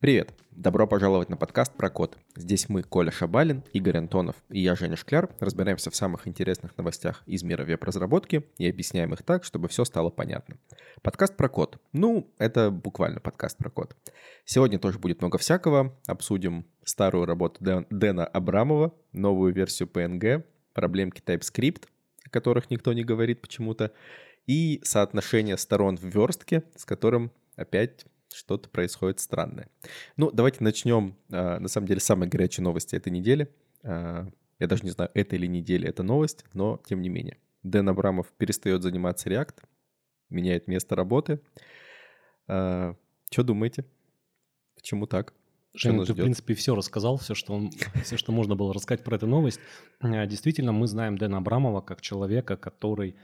Привет! Добро пожаловать на подкаст про код. Здесь мы, Коля Шабалин, Игорь Антонов и я, Женя Шкляр, разбираемся в самых интересных новостях из мира веб-разработки и объясняем их так, чтобы все стало понятно. Подкаст про код. Ну, это буквально подкаст про код. Сегодня тоже будет много всякого. Обсудим старую работу Дэна Абрамова, новую версию PNG, проблемки TypeScript, о которых никто не говорит почему-то, и соотношение сторон в верстке, с которым опять что-то происходит странное. Ну, давайте начнем, а, на самом деле, с самой горячей новости этой недели. А, я даже не знаю, это или неделя это новость, но тем не менее. Дэн Абрамов перестает заниматься React, меняет место работы. А, что думаете? Почему так? Женя, ты, ждет? в принципе, все рассказал, все что, он, все, что можно было рассказать про эту новость. Действительно, мы знаем Дэна Абрамова как человека, который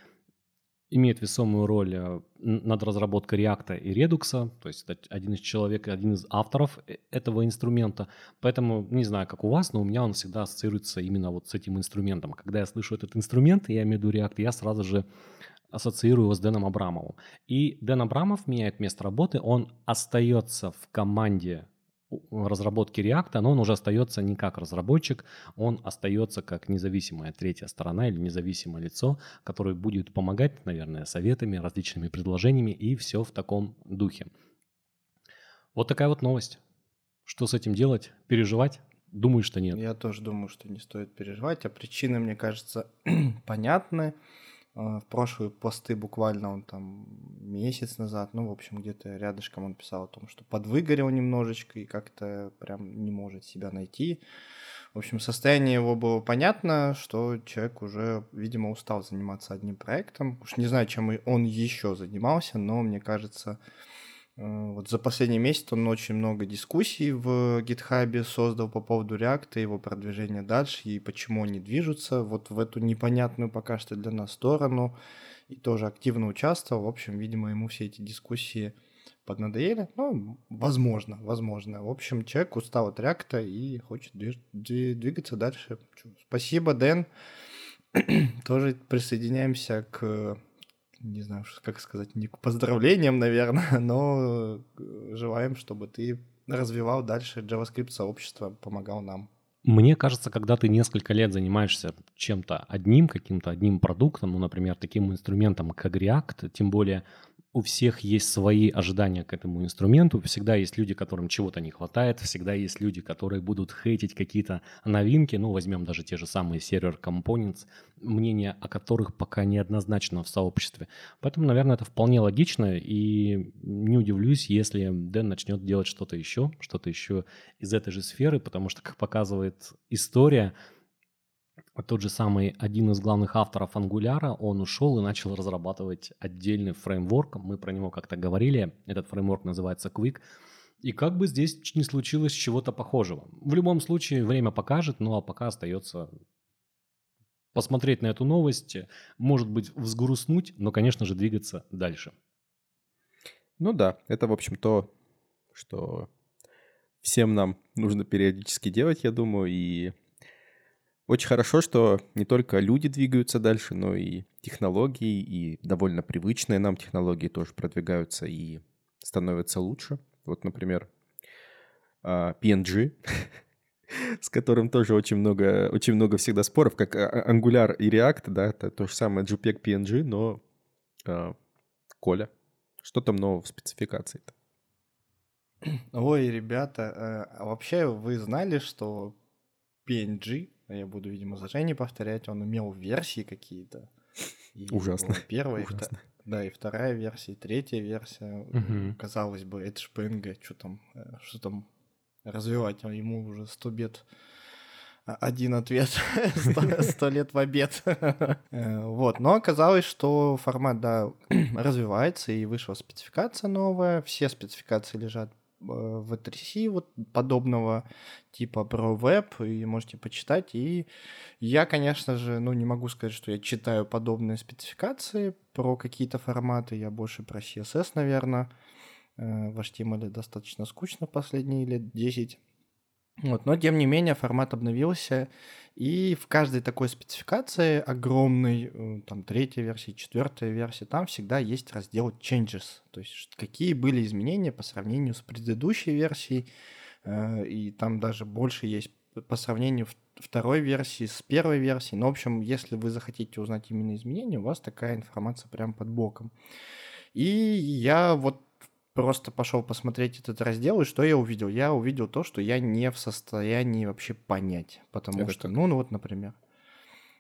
имеет весомую роль э, над разработкой React и Redux, то есть один из человек, один из авторов э, этого инструмента. Поэтому не знаю, как у вас, но у меня он всегда ассоциируется именно вот с этим инструментом. Когда я слышу этот инструмент, я имею в виду React, я сразу же ассоциирую его с Дэном Абрамовым. И Дэн Абрамов меняет место работы, он остается в команде разработки React, но он уже остается не как разработчик, он остается как независимая третья сторона или независимое лицо, которое будет помогать, наверное, советами, различными предложениями и все в таком духе. Вот такая вот новость. Что с этим делать? Переживать? Думаю, что нет. Я тоже думаю, что не стоит переживать, а причины, мне кажется, понятны. А, в прошлые посты буквально он там месяц назад, ну, в общем, где-то рядышком он писал о том, что подвыгорел немножечко и как-то прям не может себя найти. В общем, состояние его было понятно, что человек уже, видимо, устал заниматься одним проектом. Уж не знаю, чем он еще занимался, но мне кажется, вот за последний месяц он очень много дискуссий в GitHub создал по поводу React, его продвижения дальше и почему они движутся вот в эту непонятную пока что для нас сторону. И тоже активно участвовал. В общем, видимо, ему все эти дискуссии поднадоели. Ну, возможно, возможно. В общем, человек устал от React и хочет двигаться дальше. Спасибо, Дэн. тоже присоединяемся к не знаю, как сказать, не к поздравлениям, наверное, но э, желаем, чтобы ты развивал дальше JavaScript сообщество, помогал нам. Мне кажется, когда ты несколько лет занимаешься чем-то одним, каким-то одним продуктом, ну, например, таким инструментом, как React, тем более у всех есть свои ожидания к этому инструменту. Всегда есть люди, которым чего-то не хватает. Всегда есть люди, которые будут хейтить какие-то новинки. Ну, возьмем даже те же самые сервер components, мнение о которых пока неоднозначно в сообществе. Поэтому, наверное, это вполне логично. И не удивлюсь, если Дэн начнет делать что-то еще, что-то еще из этой же сферы, потому что, как показывает история, тот же самый один из главных авторов Angular, он ушел и начал разрабатывать отдельный фреймворк. Мы про него как-то говорили. Этот фреймворк называется Quick. И как бы здесь не случилось чего-то похожего. В любом случае, время покажет, ну а пока остается посмотреть на эту новость, может быть, взгрустнуть, но, конечно же, двигаться дальше. Ну да, это, в общем, то, что всем нам нужно периодически делать, я думаю, и очень хорошо, что не только люди двигаются дальше, но и технологии, и довольно привычные нам технологии тоже продвигаются и становятся лучше. Вот, например, а, PNG, с которым тоже очень много, очень много всегда споров, как а, Angular и React, да, это то же самое JPEG PNG, но Коля, что там нового в спецификации-то? Ой, ребята, э, вообще вы знали, что PNG я буду, видимо, за Женей повторять, он имел версии какие-то. Ужасно. Первая, Ужасно. да, и вторая версия, и третья версия. Угу. Казалось бы, это же PNG, что там, э, что там развивать, а ему уже сто бед а, один ответ, сто лет в обед. Э, вот, но оказалось, что формат, да, развивается, и вышла спецификация новая, все спецификации лежат в 3 вот подобного типа про веб, и можете почитать. И я, конечно же, ну, не могу сказать, что я читаю подобные спецификации про какие-то форматы, я больше про CSS, наверное. Э, в HTML достаточно скучно последние лет 10. Вот, но тем не менее формат обновился, и в каждой такой спецификации огромной, э, там третьей версии, четвертой версии, там всегда есть раздел changes, то есть какие были изменения по сравнению с предыдущей версией, э, и там даже больше есть по сравнению второй версии с первой версией. Ну, в общем, если вы захотите узнать именно изменения, у вас такая информация прям под боком. И я вот просто пошел посмотреть этот раздел, и что я увидел? Я увидел то, что я не в состоянии вообще понять. Потому Это что, ну, ну вот, например,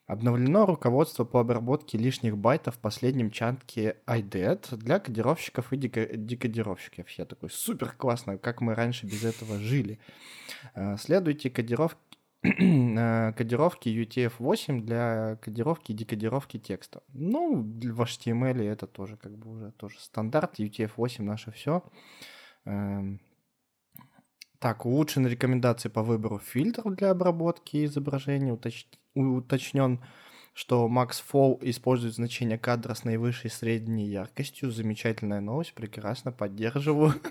обновлено руководство по обработке лишних байтов в последнем чатке IDET для кодировщиков и декодировщиков. Я такой, супер классно, как мы раньше без этого жили. Э, следуйте кодировке кодировки UTF-8 для кодировки и декодировки текста. Ну, в HTML это тоже как бы уже тоже стандарт. UTF-8 наше все. Эм, так, улучшены рекомендации по выбору фильтров для обработки изображения, уточ... уточнен что Max Fall использует значение кадра с наивысшей средней яркостью. Замечательная новость, прекрасно поддерживаю.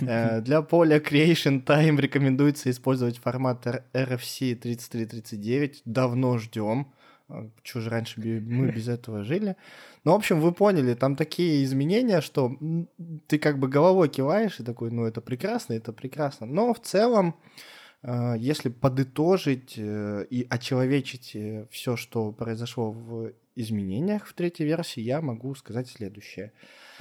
Э, для поля Creation Time рекомендуется использовать формат RFC 3339. Давно ждем. А, Чего же раньше мы без этого жили? Ну, в общем, вы поняли, там такие изменения, что ты как бы головой киваешь и такой, ну, это прекрасно, это прекрасно. Но в целом, если подытожить э, и очеловечить э, все, что произошло в изменениях в третьей версии, я могу сказать следующее.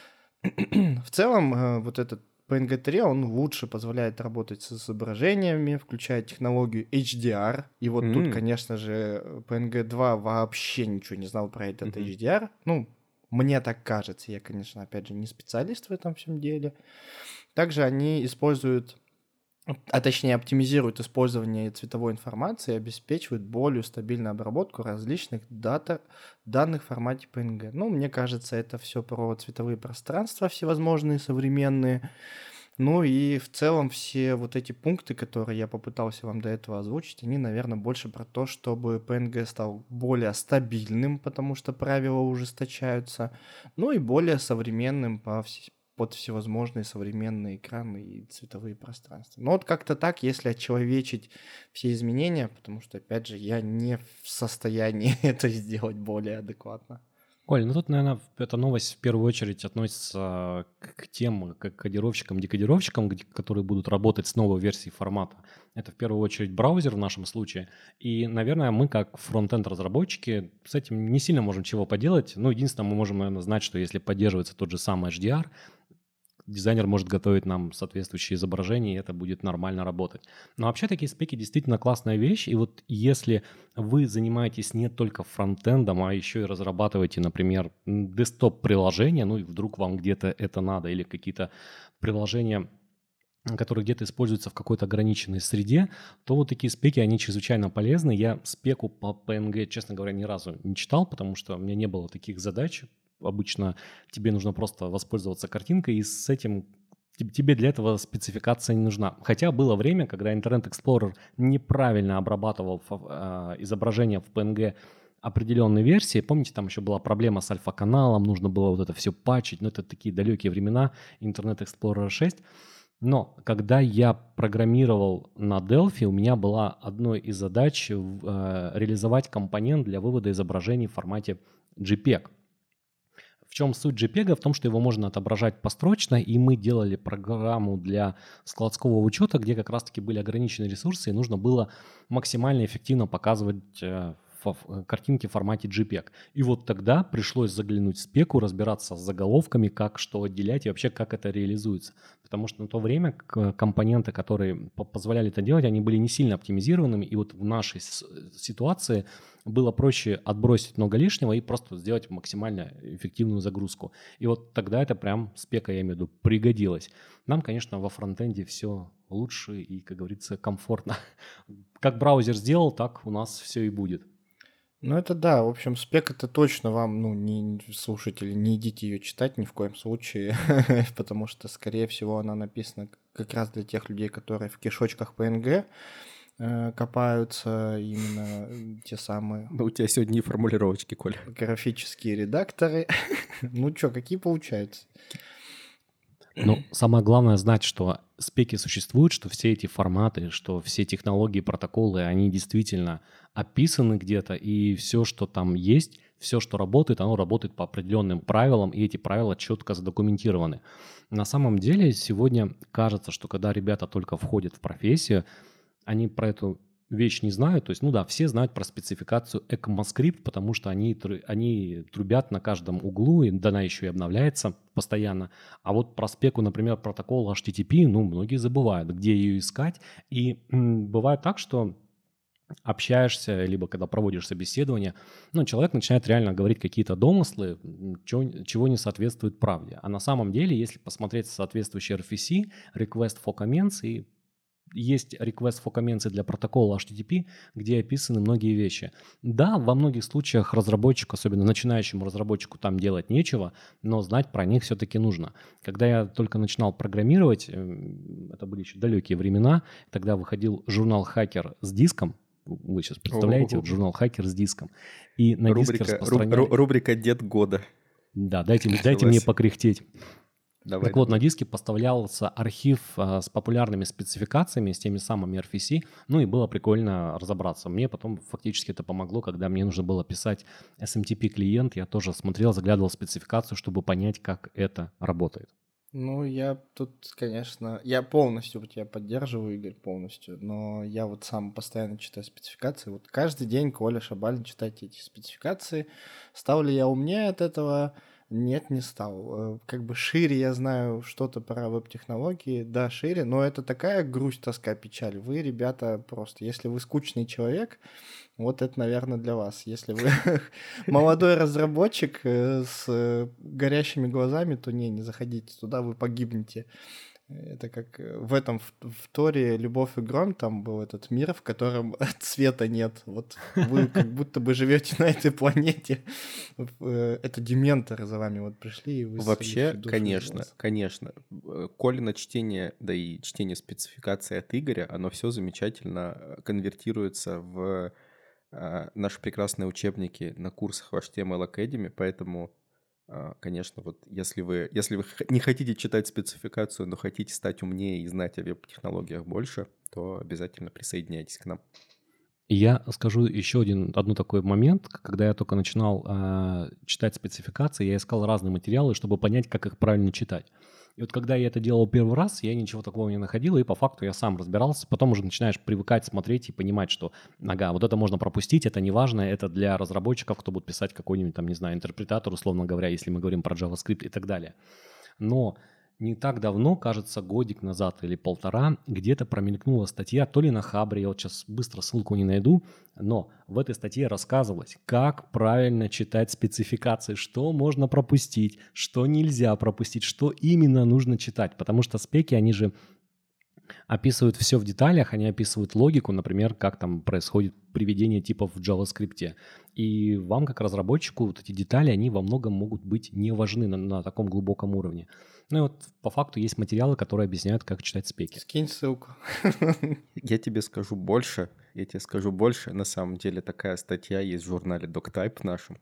В целом, э, вот этот PNG-3, он лучше позволяет работать с изображениями, включая технологию HDR. И вот mm. тут, конечно же, PNG-2 вообще ничего не знал про этот mm-hmm. HDR. Ну, мне так кажется. Я, конечно, опять же, не специалист в этом всем деле. Также они используют а точнее оптимизирует использование цветовой информации и обеспечивает более стабильную обработку различных дата, данных в формате PNG. Ну, мне кажется, это все про цветовые пространства всевозможные, современные. Ну и в целом все вот эти пункты, которые я попытался вам до этого озвучить, они, наверное, больше про то, чтобы PNG стал более стабильным, потому что правила ужесточаются, ну и более современным по, под всевозможные современные экраны и цветовые пространства. Но вот как-то так, если очеловечить все изменения, потому что, опять же, я не в состоянии это сделать более адекватно. Оль, ну тут, наверное, эта новость в первую очередь относится к тем к кодировщикам, декодировщикам, которые будут работать с новой версией формата. Это в первую очередь браузер в нашем случае. И, наверное, мы как фронтенд разработчики с этим не сильно можем чего поделать. Ну, единственное, мы можем, наверное, знать, что если поддерживается тот же самый HDR, дизайнер может готовить нам соответствующие изображения, и это будет нормально работать. Но вообще такие спеки действительно классная вещь, и вот если вы занимаетесь не только фронтендом, а еще и разрабатываете, например, десктоп-приложения, ну и вдруг вам где-то это надо, или какие-то приложения которые где-то используются в какой-то ограниченной среде, то вот такие спеки, они чрезвычайно полезны. Я спеку по PNG, честно говоря, ни разу не читал, потому что у меня не было таких задач обычно тебе нужно просто воспользоваться картинкой, и с этим тебе для этого спецификация не нужна. Хотя было время, когда Internet Explorer неправильно обрабатывал э, изображение в PNG определенной версии. Помните, там еще была проблема с альфа-каналом, нужно было вот это все патчить, но это такие далекие времена, Internet Explorer 6. Но когда я программировал на Delphi, у меня была одной из задач э, реализовать компонент для вывода изображений в формате JPEG. Чем суть JPEG? В том, что его можно отображать построчно, и мы делали программу для складского учета, где как раз-таки были ограничены ресурсы, и нужно было максимально эффективно показывать э, картинки в формате JPEG. И вот тогда пришлось заглянуть в спеку, разбираться с заголовками, как что отделять и вообще как это реализуется. Потому что на то время компоненты, которые позволяли это делать, они были не сильно оптимизированными. И вот в нашей ситуации было проще отбросить много лишнего и просто сделать максимально эффективную загрузку. И вот тогда это прям спека, я имею в виду, пригодилось. Нам, конечно, во фронтенде все лучше и, как говорится, комфортно. Как браузер сделал, так у нас все и будет. Ну это да, в общем, спек это точно вам, ну, не слушатели, не идите ее читать ни в коем случае, потому что, скорее всего, она написана как раз для тех людей, которые в кишочках PNG э, копаются именно те самые... Ну, у тебя сегодня и формулировочки, Коля. Графические редакторы. ну что, какие получаются? Но самое главное знать, что спеки существуют, что все эти форматы, что все технологии, протоколы, они действительно описаны где-то, и все, что там есть, все, что работает, оно работает по определенным правилам, и эти правила четко задокументированы. На самом деле сегодня кажется, что когда ребята только входят в профессию, они про эту вещь не знают. То есть, ну да, все знают про спецификацию ECMAScript, потому что они, они трубят на каждом углу, и она еще и обновляется постоянно. А вот про спеку, например, протокол HTTP, ну, многие забывают, где ее искать. И м, бывает так, что общаешься, либо когда проводишь собеседование, ну, человек начинает реально говорить какие-то домыслы, чего, чего не соответствует правде. А на самом деле, если посмотреть соответствующий RFC, Request for Comments и есть request for comments для протокола HTTP, где описаны многие вещи. Да, во многих случаях разработчику, особенно начинающему разработчику, там делать нечего, но знать про них все-таки нужно. Когда я только начинал программировать, эм, это были еще далекие времена, тогда выходил журнал «Хакер» с диском, вы сейчас представляете, вот журнал «Хакер» с диском. И на рубрика, диске распространяли... Рубрика «Дед года». Да, дайте, дайте мне покряхтеть. Давай, так давай. вот, на диске поставлялся архив а, с популярными спецификациями, с теми самыми RFC, ну и было прикольно разобраться. Мне потом фактически это помогло, когда мне нужно было писать SMTP-клиент, я тоже смотрел, заглядывал в спецификацию, чтобы понять, как это работает. Ну, я тут, конечно, я полностью тебя поддерживаю, Игорь, полностью, но я вот сам постоянно читаю спецификации. Вот каждый день Коля Шабалин читает эти спецификации. Стал ли я умнее от этого? Нет, не стал. Э, как бы шире я знаю что-то про веб-технологии, да, шире, но это такая грусть, тоска, печаль. Вы, ребята, просто, если вы скучный человек, вот это, наверное, для вас. Если вы молодой разработчик э, с горящими глазами, то не, не заходите туда, вы погибнете. Это как э, в этом в Торе «Любовь и гром» там был этот мир, в котором цвета нет. Вот вы как будто бы живете на этой планете. Э, это дементоры за вами вот пришли и вы Вообще, конечно, конечно. Э, Колина чтение, да и чтение спецификации от Игоря, оно все замечательно конвертируется в наши прекрасные учебники на курсах в HTML Academy, поэтому конечно, вот если вы, если вы не хотите читать спецификацию, но хотите стать умнее и знать о веб-технологиях больше, то обязательно присоединяйтесь к нам. Я скажу еще один, одну такой момент. Когда я только начинал э, читать спецификации, я искал разные материалы, чтобы понять, как их правильно читать. И вот когда я это делал первый раз, я ничего такого не находил, и по факту я сам разбирался. Потом уже начинаешь привыкать, смотреть и понимать, что, ага, вот это можно пропустить, это не важно, это для разработчиков, кто будет писать какой-нибудь, там, не знаю, интерпретатор, условно говоря, если мы говорим про JavaScript и так далее. Но не так давно, кажется, годик назад или полтора, где-то промелькнула статья, то ли на Хабре, я вот сейчас быстро ссылку не найду, но в этой статье рассказывалось, как правильно читать спецификации, что можно пропустить, что нельзя пропустить, что именно нужно читать, потому что спеки, они же описывают все в деталях, они описывают логику, например, как там происходит приведение типов в JavaScript. И вам, как разработчику, вот эти детали, они во многом могут быть не важны на, на таком глубоком уровне. Ну и вот по факту есть материалы, которые объясняют, как читать спеки. Скинь ссылку. Я тебе скажу больше. Я тебе скажу больше. На самом деле такая статья есть в журнале DocType нашем.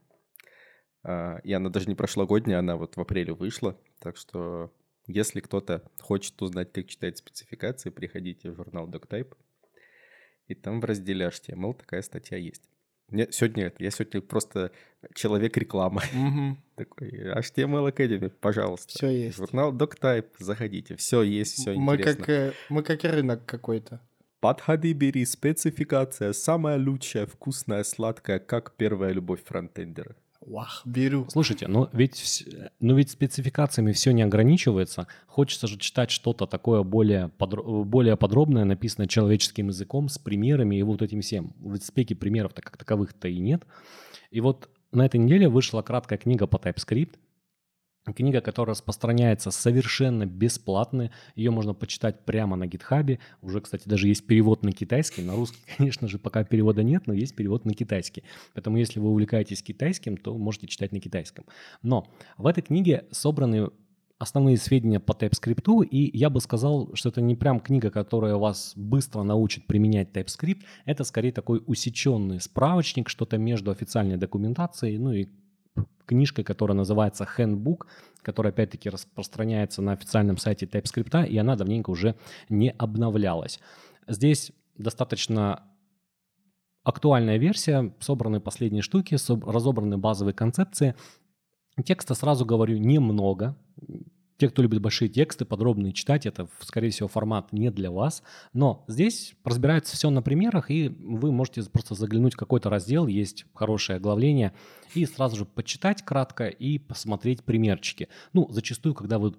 А, и она даже не прошлогодняя, она вот в апреле вышла. Так что если кто-то хочет узнать, как читать спецификации, приходите в журнал DocType. И там в разделе HTML такая статья есть. Мне сегодня я сегодня просто человек реклама. Угу. Такой HTML Academy, пожалуйста. Все есть. Журнал DocType, заходите. Все есть, все мы интересно. Как, э, мы как рынок какой-то. Подходи, бери, спецификация, самая лучшая, вкусная, сладкая, как первая любовь фронтендера. Вах, беру. Слушайте, но ведь, но ведь спецификациями все не ограничивается. Хочется же читать что-то такое более, подро- более подробное, написанное человеческим языком, с примерами и вот этим всем. В спеке примеров-то как таковых-то и нет. И вот на этой неделе вышла краткая книга по TypeScript. Книга, которая распространяется совершенно бесплатно. Ее можно почитать прямо на гитхабе. Уже, кстати, даже есть перевод на китайский. На русский, конечно же, пока перевода нет, но есть перевод на китайский. Поэтому, если вы увлекаетесь китайским, то можете читать на китайском. Но в этой книге собраны основные сведения по TypeScript, и я бы сказал, что это не прям книга, которая вас быстро научит применять TypeScript, это скорее такой усеченный справочник, что-то между официальной документацией, ну и книжкой, которая называется Handbook, которая опять-таки распространяется на официальном сайте TypeScript, и она давненько уже не обновлялась. Здесь достаточно актуальная версия, собраны последние штуки, разобраны базовые концепции. Текста, сразу говорю, немного. Те, кто любит большие тексты, подробные читать, это, скорее всего, формат не для вас. Но здесь разбирается все на примерах, и вы можете просто заглянуть в какой-то раздел, есть хорошее оглавление, и сразу же почитать кратко и посмотреть примерчики. Ну, зачастую, когда вы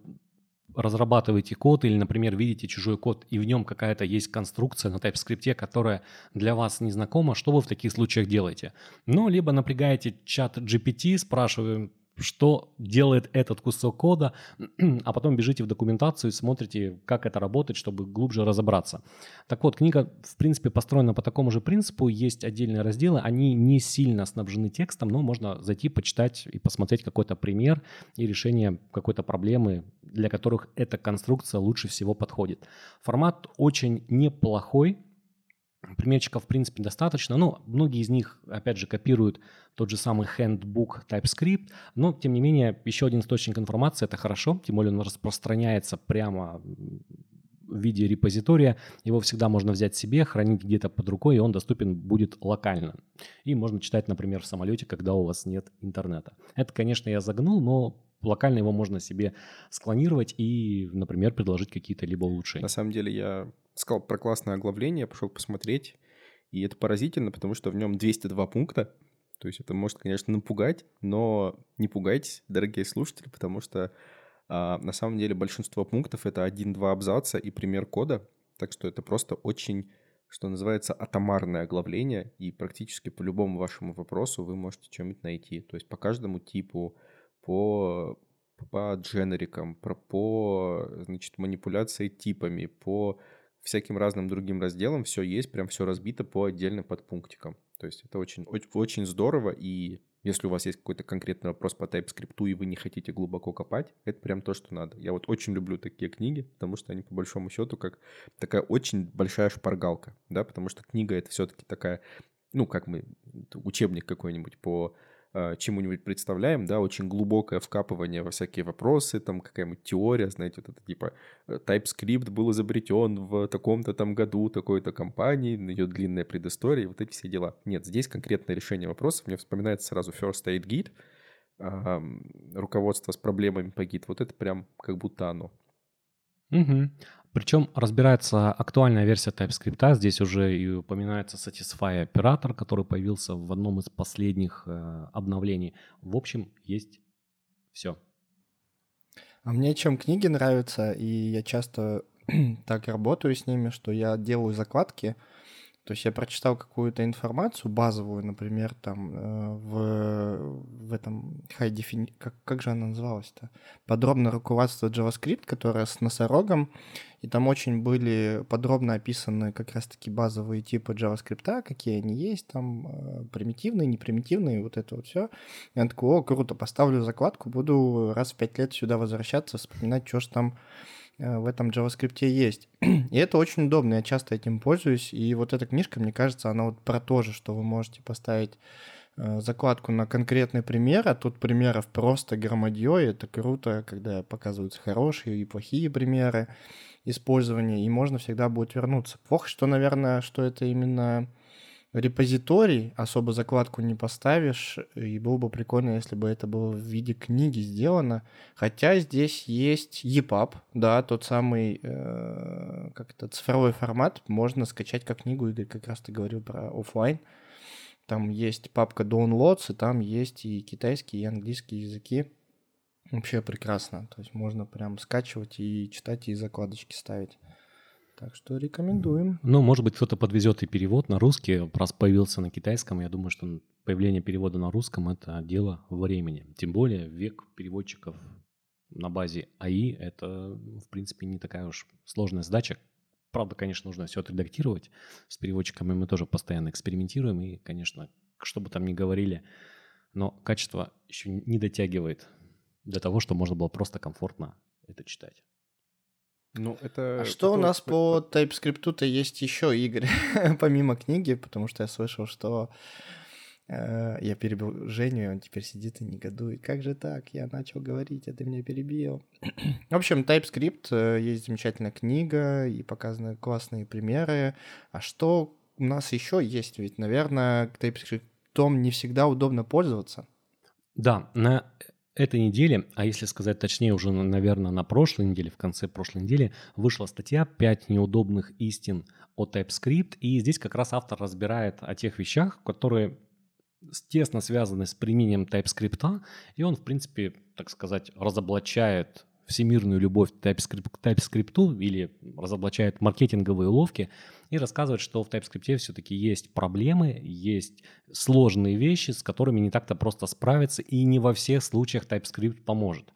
разрабатываете код или, например, видите чужой код, и в нем какая-то есть конструкция на TypeScript, которая для вас не знакома, что вы в таких случаях делаете? Ну, либо напрягаете чат GPT, спрашиваем, что делает этот кусок кода, а потом бежите в документацию и смотрите, как это работает, чтобы глубже разобраться. Так вот, книга, в принципе, построена по такому же принципу. Есть отдельные разделы, они не сильно снабжены текстом, но можно зайти, почитать и посмотреть какой-то пример и решение какой-то проблемы, для которых эта конструкция лучше всего подходит. Формат очень неплохой, Примерчиков, в принципе, достаточно. Ну, многие из них, опять же, копируют тот же самый handbook TypeScript, но, тем не менее, еще один источник информации – это хорошо, тем более он распространяется прямо в виде репозитория. Его всегда можно взять себе, хранить где-то под рукой, и он доступен будет локально. И можно читать, например, в самолете, когда у вас нет интернета. Это, конечно, я загнул, но локально его можно себе склонировать и, например, предложить какие-то либо улучшения. На самом деле я сказал про классное оглавление, пошел посмотреть, и это поразительно, потому что в нем 202 пункта, то есть это может, конечно, напугать, но не пугайтесь, дорогие слушатели, потому что а, на самом деле большинство пунктов это один-два абзаца и пример кода, так что это просто очень, что называется, атомарное оглавление, и практически по любому вашему вопросу вы можете что-нибудь найти. То есть по каждому типу, по по дженерикам, про, по значит, манипуляции типами, по всяким разным другим разделам все есть, прям все разбито по отдельным подпунктикам. То есть это очень, очень, очень здорово, и если у вас есть какой-то конкретный вопрос по TypeScript, и вы не хотите глубоко копать, это прям то, что надо. Я вот очень люблю такие книги, потому что они по большому счету как такая очень большая шпаргалка, да, потому что книга это все-таки такая, ну, как мы, учебник какой-нибудь по чему-нибудь представляем, да, очень глубокое вкапывание во всякие вопросы, там какая-нибудь теория, знаете, вот это типа э, TypeScript был изобретен в таком-то там году такой-то компании, ее длинная предыстория, вот эти все дела. Нет, здесь конкретное решение вопросов. Мне вспоминается сразу First Aid Guide, руководство с проблемами по гид. Вот это прям как будто оно. Угу. Причем разбирается актуальная версия TypeScript. Здесь уже и упоминается Satisfy оператор, который появился в одном из последних э, обновлений. В общем, есть все. А мне чем книги нравятся, и я часто так работаю с ними, что я делаю закладки, то есть я прочитал какую-то информацию базовую, например, там э, в, в этом high defini... как, как же она называлась-то? Подробное руководство JavaScript, которое с носорогом, и там очень были подробно описаны как раз-таки базовые типы JavaScript, какие они есть, там э, примитивные, непримитивные, вот это вот все. Я такой, о, круто, поставлю закладку, буду раз в пять лет сюда возвращаться, вспоминать, что ж там в этом JavaScript есть. И это очень удобно, я часто этим пользуюсь. И вот эта книжка, мне кажется, она вот про то же, что вы можете поставить э, закладку на конкретный пример, а тут примеров просто громадье, и это круто, когда показываются хорошие и плохие примеры использования, и можно всегда будет вернуться. Плохо, что, наверное, что это именно репозиторий, особо закладку не поставишь, и было бы прикольно, если бы это было в виде книги сделано. Хотя здесь есть EPUB, да, тот самый, э, как это, цифровой формат, можно скачать как книгу, Игорь как раз ты говорил про офлайн. Там есть папка Downloads, и там есть и китайский, и английский языки. Вообще прекрасно. То есть можно прям скачивать и читать, и закладочки ставить. Так что рекомендуем. Ну, может быть, кто-то подвезет и перевод на русский, раз появился на китайском. Я думаю, что появление перевода на русском – это дело времени. Тем более век переводчиков на базе АИ – это, в принципе, не такая уж сложная задача. Правда, конечно, нужно все отредактировать. С переводчиками мы тоже постоянно экспериментируем. И, конечно, что бы там ни говорили, но качество еще не дотягивает для того, чтобы можно было просто комфортно это читать. Ну, это... А что у нас по TypeScript-то есть еще, Игорь, помимо книги? Потому что я слышал, что Э, я перебил Женю, и он теперь сидит и негодует. Как же так? Я начал говорить, а ты меня перебил. В общем, TypeScript, э, есть замечательная книга, и показаны классные примеры. А что у нас еще есть? Ведь, наверное, TypeScript не всегда удобно пользоваться. Да, на этой неделе, а если сказать точнее, уже, наверное, на прошлой неделе, в конце прошлой недели, вышла статья «5 неудобных истин о TypeScript», и здесь как раз автор разбирает о тех вещах, которые тесно связаны с применением TypeScript, и он, в принципе, так сказать, разоблачает всемирную любовь к TypeScript, TypeScript или разоблачает маркетинговые уловки и рассказывает, что в TypeScript все-таки есть проблемы, есть сложные вещи, с которыми не так-то просто справиться, и не во всех случаях TypeScript поможет.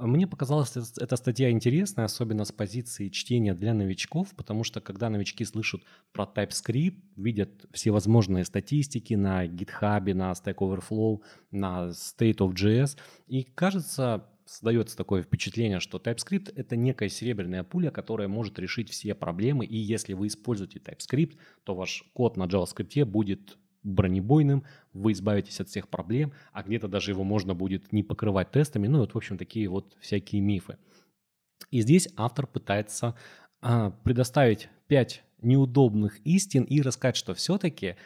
Мне показалась эта статья интересная, особенно с позиции чтения для новичков, потому что когда новички слышат про TypeScript, видят всевозможные статистики на GitHub, на Stack Overflow, на State of JS, и кажется, создается такое впечатление, что TypeScript — это некая серебряная пуля, которая может решить все проблемы, и если вы используете TypeScript, то ваш код на JavaScript будет бронебойным, вы избавитесь от всех проблем, а где-то даже его можно будет не покрывать тестами. Ну, вот, в общем, такие вот всякие мифы. И здесь автор пытается а, предоставить пять неудобных истин и рассказать, что все-таки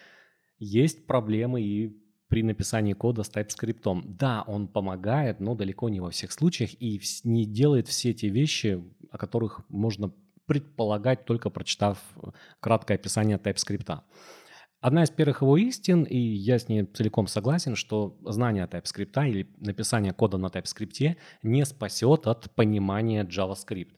есть проблемы и при написании кода с TypeScript. Да, он помогает, но далеко не во всех случаях и не делает все те вещи, о которых можно предполагать, только прочитав краткое описание TypeScript. Одна из первых его истин, и я с ней целиком согласен, что знание TypeScript или написание кода на TypeScript не спасет от понимания JavaScript.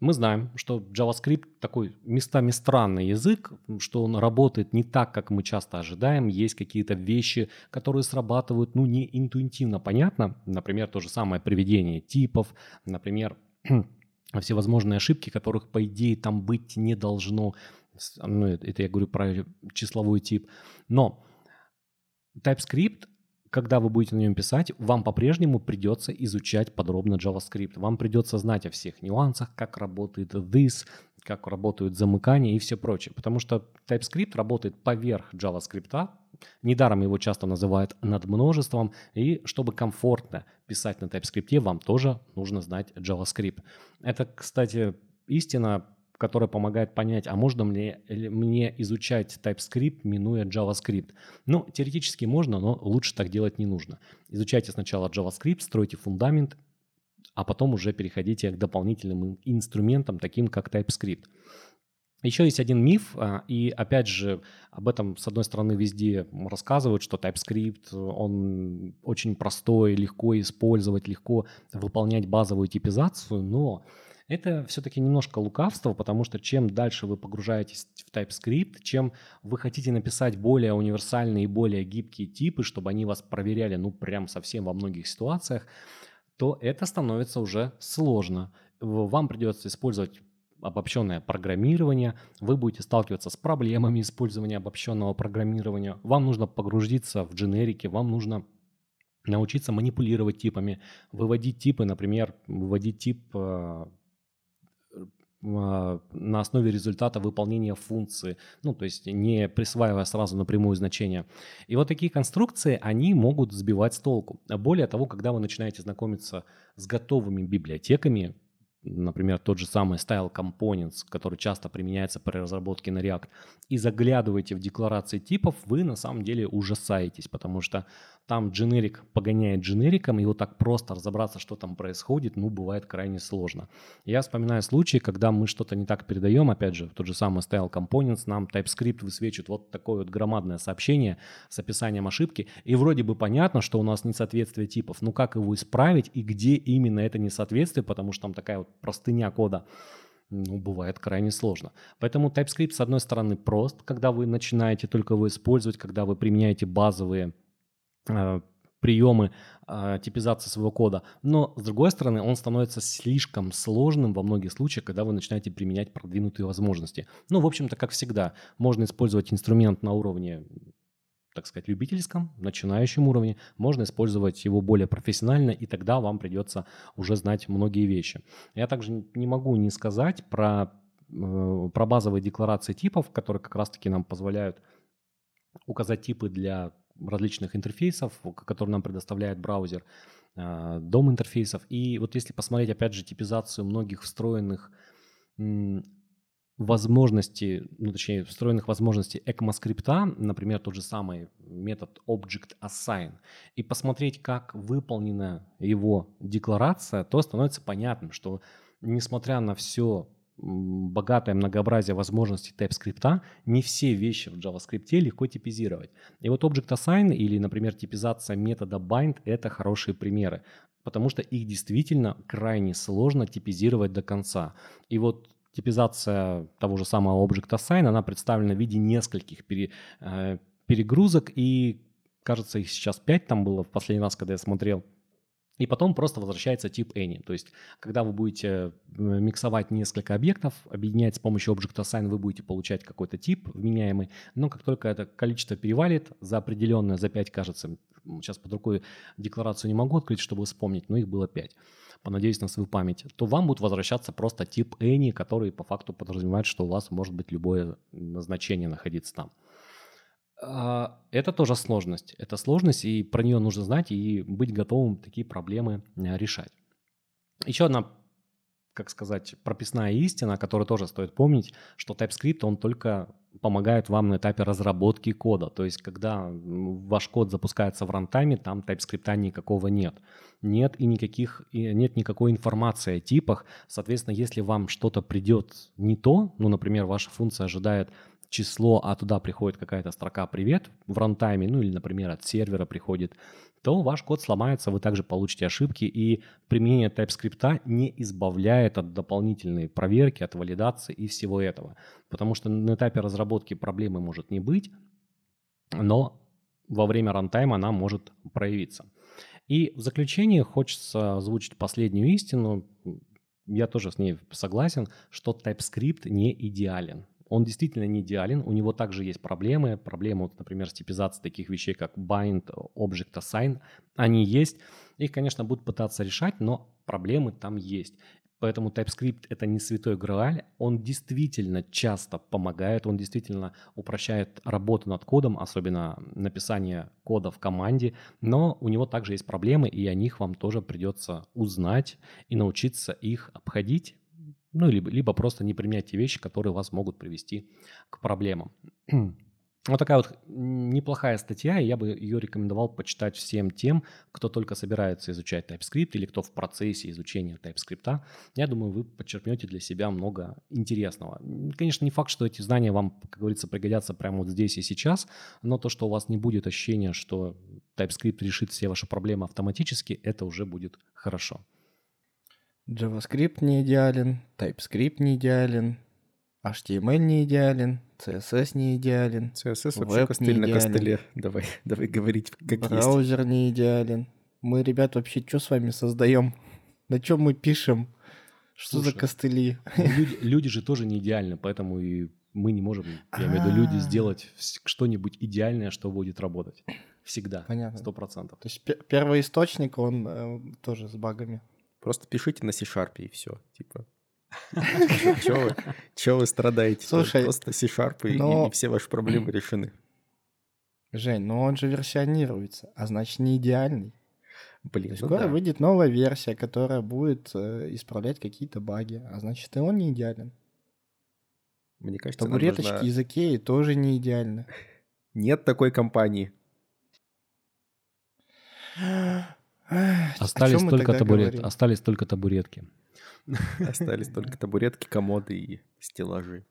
Мы знаем, что JavaScript такой местами странный язык, что он работает не так, как мы часто ожидаем. Есть какие-то вещи, которые срабатывают, ну, не интуитивно понятно. Например, то же самое приведение типов, например, всевозможные ошибки, которых, по идее, там быть не должно ну, это я говорю про числовой тип. Но TypeScript, когда вы будете на нем писать, вам по-прежнему придется изучать подробно JavaScript. Вам придется знать о всех нюансах, как работает this, как работают замыкания и все прочее. Потому что TypeScript работает поверх JavaScript. Недаром его часто называют над множеством. И чтобы комфортно писать на TypeScript, вам тоже нужно знать JavaScript. Это, кстати, истина которая помогает понять, а можно мне, мне изучать TypeScript, минуя JavaScript. Ну, теоретически можно, но лучше так делать не нужно. Изучайте сначала JavaScript, стройте фундамент, а потом уже переходите к дополнительным инструментам, таким как TypeScript. Еще есть один миф, а, и опять же об этом, с одной стороны, везде рассказывают, что TypeScript, он очень простой, легко использовать, легко выполнять базовую типизацию, но это все-таки немножко лукавство, потому что чем дальше вы погружаетесь в TypeScript, чем вы хотите написать более универсальные и более гибкие типы, чтобы они вас проверяли, ну, прям совсем во многих ситуациях, то это становится уже сложно. Вам придется использовать обобщенное программирование, вы будете сталкиваться с проблемами использования обобщенного программирования, вам нужно погрузиться в дженерики, вам нужно научиться манипулировать типами, выводить типы, например, выводить тип э, на основе результата выполнения функции, ну, то есть не присваивая сразу напрямую значение. И вот такие конструкции, они могут сбивать с толку. Более того, когда вы начинаете знакомиться с готовыми библиотеками, например, тот же самый Style Components, который часто применяется при разработке на React, и заглядываете в декларации типов, вы на самом деле ужасаетесь, потому что там дженерик погоняет дженериком, и вот так просто разобраться, что там происходит, ну, бывает крайне сложно. Я вспоминаю случаи, когда мы что-то не так передаем, опять же, тот же самый Style Components, нам TypeScript высвечивает вот такое вот громадное сообщение с описанием ошибки, и вроде бы понятно, что у нас несоответствие типов, ну как его исправить и где именно это несоответствие, потому что там такая вот простыня кода ну, бывает крайне сложно. Поэтому TypeScript, с одной стороны, прост, когда вы начинаете только его использовать, когда вы применяете базовые Э, приемы э, типизации своего кода. Но, с другой стороны, он становится слишком сложным во многих случаях, когда вы начинаете применять продвинутые возможности. Ну, в общем-то, как всегда, можно использовать инструмент на уровне так сказать, любительском, начинающем уровне, можно использовать его более профессионально, и тогда вам придется уже знать многие вещи. Я также не могу не сказать про, э, про базовые декларации типов, которые как раз-таки нам позволяют указать типы для различных интерфейсов, которые нам предоставляет браузер, э, дом интерфейсов. И вот если посмотреть, опять же, типизацию многих встроенных возможностей, ну точнее, встроенных возможностей ECMAScript, например, тот же самый метод Object Assign, и посмотреть, как выполнена его декларация, то становится понятным, что несмотря на все богатое многообразие возможностей TypeScript, не все вещи в JavaScript легко типизировать. И вот Object Assign или, например, типизация метода bind — это хорошие примеры, потому что их действительно крайне сложно типизировать до конца. И вот типизация того же самого Object Assign, она представлена в виде нескольких пере, э, перегрузок, и кажется, их сейчас 5 там было в последний раз, когда я смотрел. И потом просто возвращается тип any. То есть, когда вы будете э, миксовать несколько объектов, объединять с помощью Object Assign, вы будете получать какой-то тип вменяемый. Но как только это количество перевалит за определенное, за 5, кажется, сейчас под рукой декларацию не могу открыть, чтобы вспомнить, но их было 5 понадеюсь на свою память, то вам будет возвращаться просто тип any, который по факту подразумевает, что у вас может быть любое значение находиться там. А, это тоже сложность. Это сложность, и про нее нужно знать и быть готовым такие проблемы э, решать. Еще одна как сказать, прописная истина, которую тоже стоит помнить, что TypeScript, он только помогает вам на этапе разработки кода. То есть, когда ваш код запускается в рантайме, там TypeScript никакого нет. Нет и никаких, и нет никакой информации о типах. Соответственно, если вам что-то придет не то, ну, например, ваша функция ожидает число, а туда приходит какая-то строка «привет» в рантайме, ну или, например, от сервера приходит то ваш код сломается, вы также получите ошибки, и применение TypeScript не избавляет от дополнительной проверки, от валидации и всего этого. Потому что на этапе разработки проблемы может не быть, но во время рантайма она может проявиться. И в заключение хочется озвучить последнюю истину. Я тоже с ней согласен, что TypeScript не идеален он действительно не идеален, у него также есть проблемы, проблемы, вот, например, с типизацией таких вещей, как bind, object assign, они есть, их, конечно, будут пытаться решать, но проблемы там есть. Поэтому TypeScript это не святой грааль, он действительно часто помогает, он действительно упрощает работу над кодом, особенно написание кода в команде, но у него также есть проблемы, и о них вам тоже придется узнать и научиться их обходить, ну, либо, либо просто не применять те вещи, которые вас могут привести к проблемам. Вот такая вот неплохая статья, и я бы ее рекомендовал почитать всем тем, кто только собирается изучать TypeScript или кто в процессе изучения TypeScript. Я думаю, вы подчеркнете для себя много интересного. Конечно, не факт, что эти знания вам, как говорится, пригодятся прямо вот здесь и сейчас, но то, что у вас не будет ощущения, что TypeScript решит все ваши проблемы автоматически, это уже будет хорошо. JavaScript не идеален, TypeScript не идеален, HTML не идеален, CSS не идеален. CSS вообще костыль на костыле. Давай, давай говорить как Браузер есть. не идеален. Мы, ребят, вообще что с вами создаем? На чем мы пишем? Что Слушай, за костыли? Ну, люди, люди же тоже не идеальны, поэтому и мы не можем, я имею в виду, люди а. сделать что-нибудь идеальное, что будет работать. Всегда. Понятно. Сто процентов. То есть первый источник, он э, тоже с багами. Просто пишите на C-Sharp и все. Типа, Чего вы, страдаете? Слушай, просто C-Sharp и, все ваши проблемы решены. Жень, но он же версионируется, а значит не идеальный. Блин, ну скоро выйдет новая версия, которая будет э, исправлять какие-то баги, а значит и он не идеален. Мне кажется, Табуреточки нужно... из Икеи тоже не идеальны. Нет такой компании. Остались только, табурет, остались только табуретки. Остались только табуретки, комоды и стеллажи.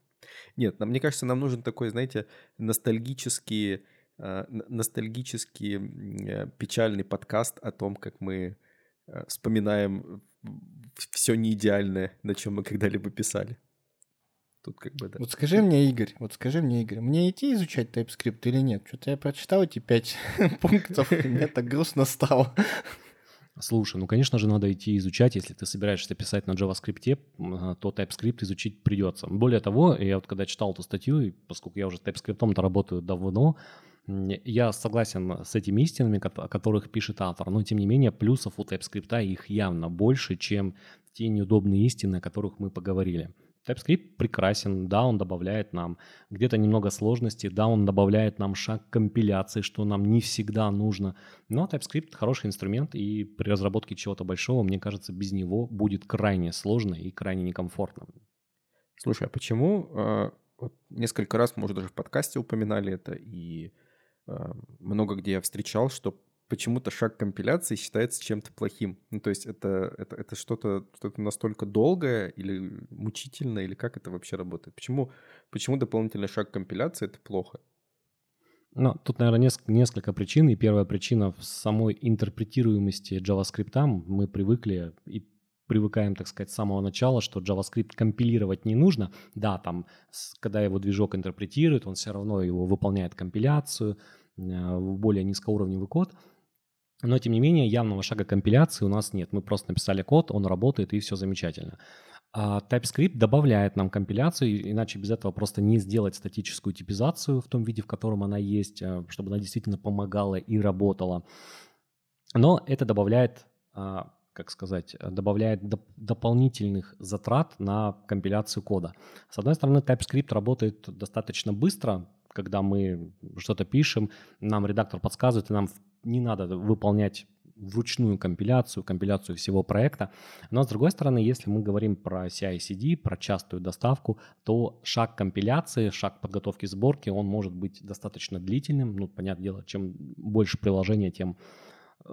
Нет, нам, мне кажется, нам нужен такой, знаете, ностальгический, э, ностальгический э, печальный подкаст о том, как мы э, вспоминаем все неидеальное, на чем мы когда-либо писали. Тут как бы, да. Вот скажи мне, Игорь, вот скажи мне, Игорь, мне идти изучать TypeScript или нет? Что-то я прочитал эти пять пунктов, и мне так грустно стало. Слушай, ну, конечно же, надо идти изучать. Если ты собираешься писать на JavaScript, то TypeScript изучить придется. Более того, я вот когда читал эту статью, и поскольку я уже с TypeScript работаю давно, я согласен с этими истинами, о которых пишет автор, но тем не менее плюсов у TypeScript их явно больше, чем те неудобные истины, о которых мы поговорили. TypeScript прекрасен, да, он добавляет нам где-то немного сложности, да, он добавляет нам шаг компиляции, что нам не всегда нужно, но TypeScript хороший инструмент, и при разработке чего-то большого, мне кажется, без него будет крайне сложно и крайне некомфортно. Слушай, а почему, э, вот несколько раз, может, даже в подкасте упоминали это, и э, много где я встречал, что почему-то шаг компиляции считается чем-то плохим. Ну, то есть это, это, это что-то что настолько долгое или мучительное, или как это вообще работает? Почему, почему дополнительный шаг компиляции — это плохо? Ну, тут, наверное, несколько, несколько причин. И первая причина в самой интерпретируемости JavaScript. Мы привыкли и привыкаем, так сказать, с самого начала, что JavaScript компилировать не нужно. Да, там, когда его движок интерпретирует, он все равно его выполняет компиляцию э, в более низкоуровневый код. Но, тем не менее, явного шага компиляции у нас нет. Мы просто написали код, он работает, и все замечательно. А TypeScript добавляет нам компиляцию, иначе без этого просто не сделать статическую типизацию в том виде, в котором она есть, э, чтобы она действительно помогала и работала. Но это добавляет, а, как сказать, добавляет доп- дополнительных затрат на компиляцию кода. С одной стороны, TypeScript работает достаточно быстро, когда мы что-то пишем, нам редактор подсказывает, и нам не надо выполнять вручную компиляцию, компиляцию всего проекта. Но с другой стороны, если мы говорим про CI-CD, про частую доставку, то шаг компиляции, шаг подготовки сборки, он может быть достаточно длительным. Ну, понятное дело, чем больше приложения, тем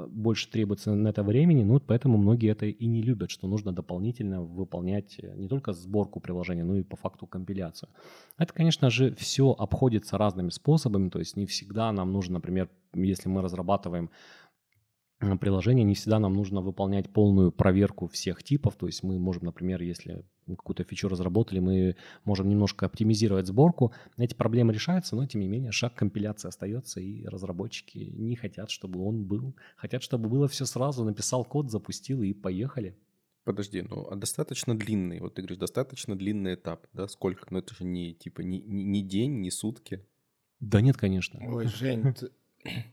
больше требуется на это времени, ну, поэтому многие это и не любят, что нужно дополнительно выполнять э, не только сборку приложения, но и по факту компиляцию. Это, конечно же, все обходится разными способами, то есть не всегда нам нужно, например, если мы разрабатываем приложение, не всегда нам нужно выполнять полную проверку всех типов. То есть мы можем, например, если какую-то фичу разработали, мы можем немножко оптимизировать сборку. Эти проблемы решаются, но тем не менее шаг компиляции остается, и разработчики не хотят, чтобы он был. Хотят, чтобы было все сразу, написал код, запустил и поехали. Подожди, ну а достаточно длинный, вот ты говоришь, достаточно длинный этап, да, сколько? Ну это же не типа не, не, не день, не сутки. Да нет, конечно. Ой, Жень, ты,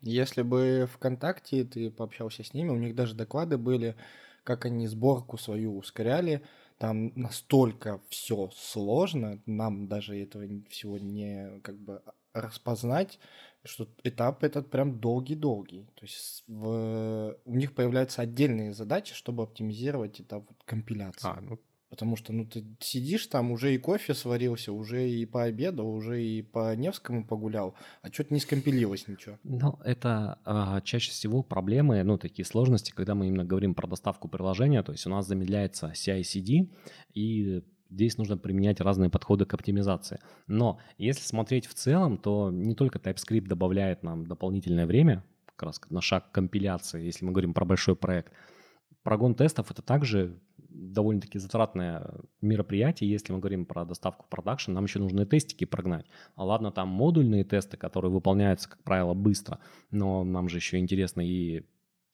если бы ВКонтакте ты пообщался с ними, у них даже доклады были, как они сборку свою ускоряли. Там настолько все сложно, нам даже этого всего не как бы распознать, что этап этот прям долгий-долгий. То есть в... у них появляются отдельные задачи, чтобы оптимизировать этап компиляции. А, ну Потому что, ну, ты сидишь там, уже и кофе сварился, уже и по обеду, уже и по Невскому погулял, а что-то не скомпилилось ничего. Ну, это а, чаще всего проблемы, ну, такие сложности, когда мы именно говорим про доставку приложения, то есть у нас замедляется CI-CD, и здесь нужно применять разные подходы к оптимизации. Но если смотреть в целом, то не только TypeScript добавляет нам дополнительное время, как раз на шаг компиляции, если мы говорим про большой проект, Прогон тестов это также довольно-таки затратное мероприятие, если мы говорим про доставку в продакшн, нам еще нужны тестики прогнать. А ладно, там модульные тесты, которые выполняются, как правило, быстро, но нам же еще интересно и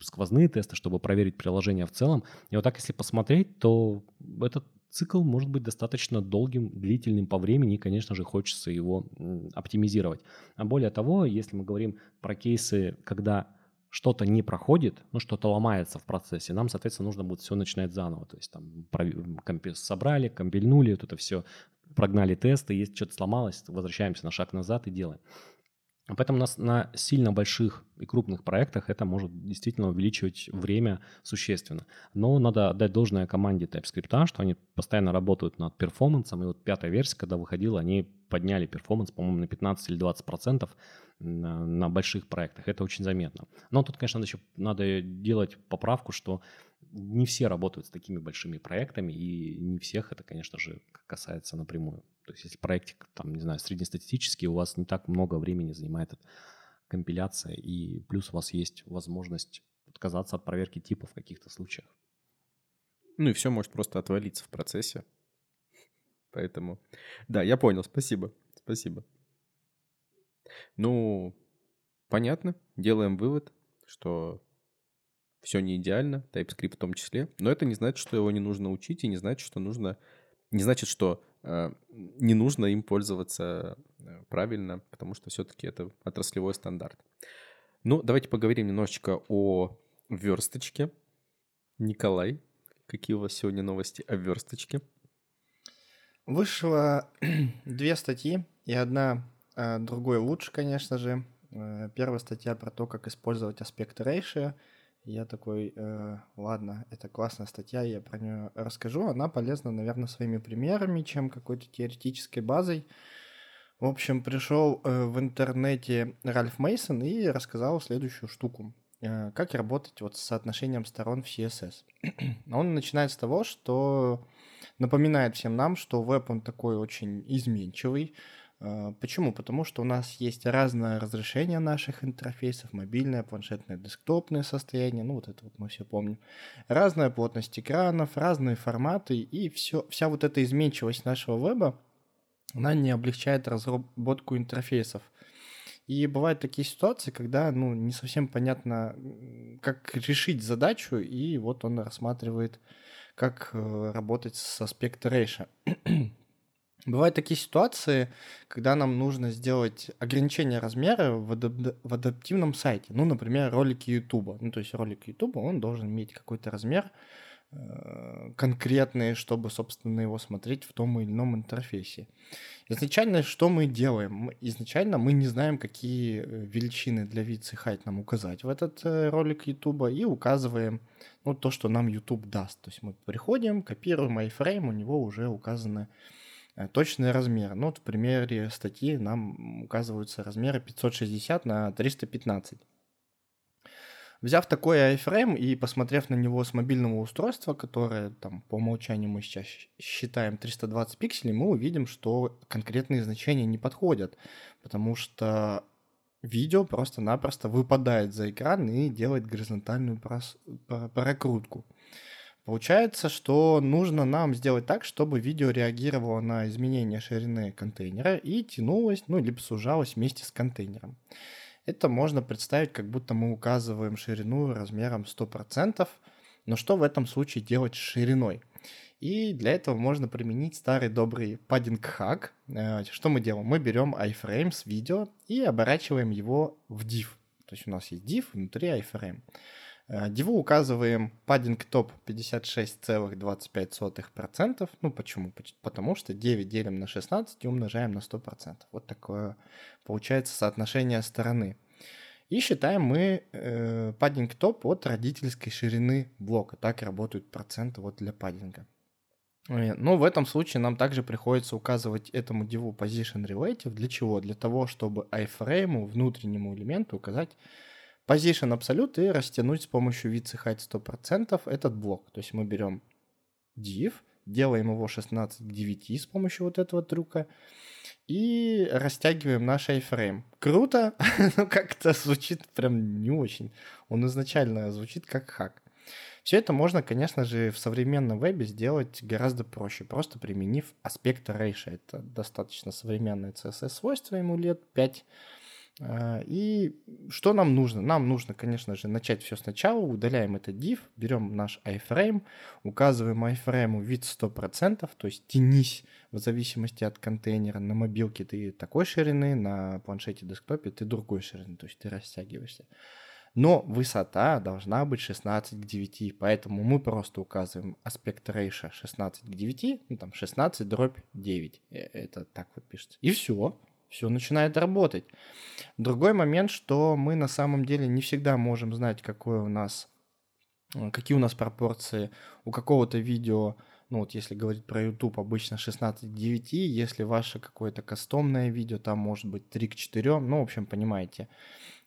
сквозные тесты, чтобы проверить приложение в целом. И вот так, если посмотреть, то этот цикл может быть достаточно долгим, длительным по времени, и, конечно же, хочется его оптимизировать. А более того, если мы говорим про кейсы, когда что-то не проходит, ну, что-то ломается в процессе, нам, соответственно, нужно будет все начинать заново. То есть там компи- собрали, компильнули, вот это все, прогнали тесты, если что-то сломалось, возвращаемся на шаг назад и делаем. Поэтому у нас на сильно больших и крупных проектах это может действительно увеличивать время существенно. Но надо отдать должное команде TypeScript, что они постоянно работают над перформансом. И вот пятая версия, когда выходила, они подняли перформанс, по-моему, на 15 или 20 процентов на, на больших проектах. Это очень заметно. Но тут, конечно, надо еще надо делать поправку, что не все работают с такими большими проектами, и не всех это, конечно же, касается напрямую. То есть если проектик, там, не знаю, среднестатистический, у вас не так много времени занимает компиляция, и плюс у вас есть возможность отказаться от проверки типа в каких-то случаях. Ну и все может просто отвалиться в процессе. Поэтому, да, я понял, спасибо, спасибо. Ну, понятно, делаем вывод, что все не идеально, TypeScript в том числе, но это не значит, что его не нужно учить, и не значит, что нужно, не значит, что э, не нужно им пользоваться э, правильно, потому что все-таки это отраслевой стандарт. Ну, давайте поговорим немножечко о версточке. Николай, какие у вас сегодня новости о версточке? Вышло две статьи, и одна э, другой лучше, конечно же. Э, первая статья про то, как использовать аспект ratio. Я такой, э, ладно, это классная статья, я про нее расскажу. Она полезна, наверное, своими примерами, чем какой-то теоретической базой. В общем, пришел э, в интернете Ральф Мейсон и рассказал следующую штуку. Э, как работать вот с соотношением сторон в CSS. Он начинает с того, что напоминает всем нам, что веб, он такой очень изменчивый. Э, почему? Потому что у нас есть разное разрешение наших интерфейсов, мобильное, планшетное, десктопное состояние, ну вот это вот мы все помним. Разная плотность экранов, разные форматы, и все, вся вот эта изменчивость нашего веба, она не облегчает разработку интерфейсов. И бывают такие ситуации, когда ну, не совсем понятно, как решить задачу, и вот он рассматривает, как э, работать с аспекта рейша. Бывают такие ситуации, когда нам нужно сделать ограничение размера в, адап- в адаптивном сайте. Ну, например, ролики YouTube. Ну, то есть ролик YouTube, он должен иметь какой-то размер э, конкретный, чтобы, собственно, его смотреть в том или ином интерфейсе. Изначально что мы делаем? Изначально мы не знаем, какие э, величины для width и height нам указать в этот э, ролик YouTube и указываем ну, то, что нам YouTube даст. То есть мы приходим, копируем iFrame, у него уже указаны точные размеры. Ну, вот в примере статьи нам указываются размеры 560 на 315. Взяв такой iFrame и посмотрев на него с мобильного устройства, которое там по умолчанию мы сейчас считаем 320 пикселей, мы увидим, что конкретные значения не подходят, потому что видео просто-напросто выпадает за экран и делает горизонтальную прокрутку. Получается, что нужно нам сделать так, чтобы видео реагировало на изменение ширины контейнера и тянулось, ну, либо сужалось вместе с контейнером. Это можно представить, как будто мы указываем ширину размером 100%, но что в этом случае делать с шириной? И для этого можно применить старый добрый паддинг хак. Э, что мы делаем? Мы берем iframe с видео и оборачиваем его в div. То есть у нас есть div внутри iframe. Диву э, указываем padding топ 56,25%. Ну, почему? Потому что 9 делим на 16 и умножаем на 100%. Вот такое получается соотношение стороны. И считаем мы э, паддинг топ от родительской ширины блока. Так работают проценты вот для паддинга. Э, но в этом случае нам также приходится указывать этому диву position relative. Для чего? Для того, чтобы iframe, внутреннему элементу, указать Position абсолют и растянуть с помощью и height 100% этот блок. То есть мы берем div, делаем его 16 к 9 с помощью вот этого трюка и растягиваем наш iframe. Круто, но как-то звучит прям не очень. Он изначально звучит как хак. Все это можно, конечно же, в современном вебе сделать гораздо проще, просто применив аспект ratio. Это достаточно современное CSS-свойство, ему лет 5. А, и что нам нужно? Нам нужно, конечно же, начать все сначала, удаляем этот div, берем наш iframe, указываем iframe вид 100%, то есть тянись в зависимости от контейнера. На мобилке ты такой ширины, на планшете десктопе ты другой ширины, то есть ты растягиваешься. Но высота должна быть 16 к 9, поэтому мы просто указываем аспект ratio 16 к 9, ну там 16 дробь 9, э, это так вот пишется. И все, все начинает работать. Другой момент, что мы на самом деле не всегда можем знать, какое у нас, э, какие у нас пропорции у какого-то видео, ну вот если говорить про YouTube, обычно 16 к 9, если ваше какое-то кастомное видео, там может быть 3 к 4, ну, в общем, понимаете,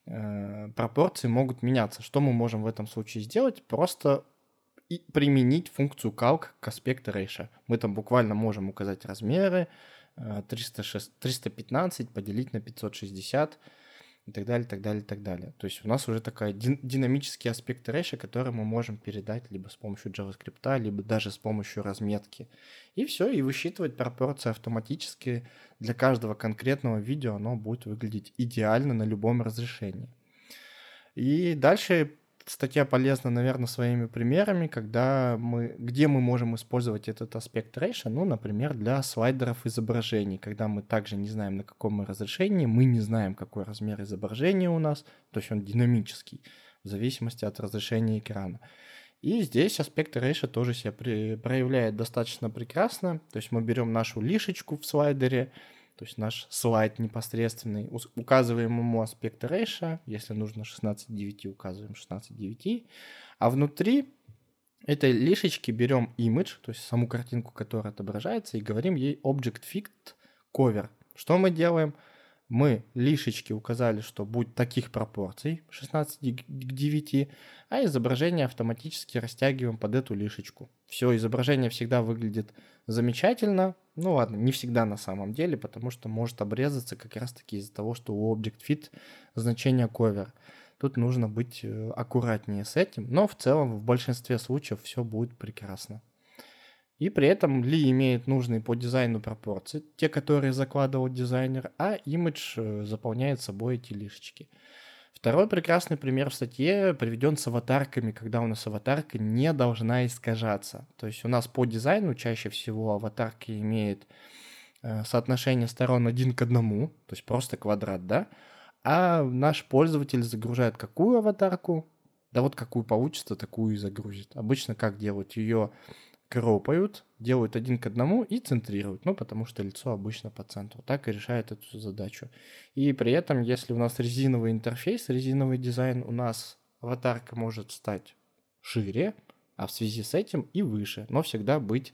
э, пропорции могут меняться. Что мы можем в этом случае сделать? Просто применить функцию calc к аспекту ratio. Мы там буквально можем указать размеры, 306, 315 поделить на 560 и так далее, так далее, так далее. То есть у нас уже такая динамический аспект рэша, который мы можем передать либо с помощью JavaScript, либо даже с помощью разметки. И все, и высчитывать пропорции автоматически для каждого конкретного видео оно будет выглядеть идеально на любом разрешении. И дальше статья полезна, наверное, своими примерами, когда мы, где мы можем использовать этот аспект рейша, ну, например, для слайдеров изображений, когда мы также не знаем, на каком мы разрешении, мы не знаем, какой размер изображения у нас, то есть он динамический, в зависимости от разрешения экрана. И здесь аспект Ratio тоже себя проявляет достаточно прекрасно. То есть мы берем нашу лишечку в слайдере, то есть наш слайд непосредственный, указываем ему аспект Ratio, если нужно 16.9, указываем 16.9, а внутри этой лишечки берем image, то есть саму картинку, которая отображается, и говорим ей object fit cover. Что мы делаем? мы лишечки указали, что будет таких пропорций 16 к 9, а изображение автоматически растягиваем под эту лишечку. Все, изображение всегда выглядит замечательно. Ну ладно, не всегда на самом деле, потому что может обрезаться как раз таки из-за того, что у Object Fit значение cover. Тут нужно быть э, аккуратнее с этим, но в целом в большинстве случаев все будет прекрасно. И при этом Ли имеет нужные по дизайну пропорции, те, которые закладывал дизайнер, а имидж э, заполняет собой эти лишечки. Второй прекрасный пример в статье приведен с аватарками, когда у нас аватарка не должна искажаться. То есть у нас по дизайну чаще всего аватарка имеет э, соотношение сторон один к одному, то есть просто квадрат, да? А наш пользователь загружает какую аватарку? Да вот какую получится, такую и загрузит. Обычно как делать? Ее кропают, делают один к одному и центрируют, ну, потому что лицо обычно по центру. Так и решает эту задачу. И при этом, если у нас резиновый интерфейс, резиновый дизайн, у нас аватарка может стать шире, а в связи с этим и выше, но всегда быть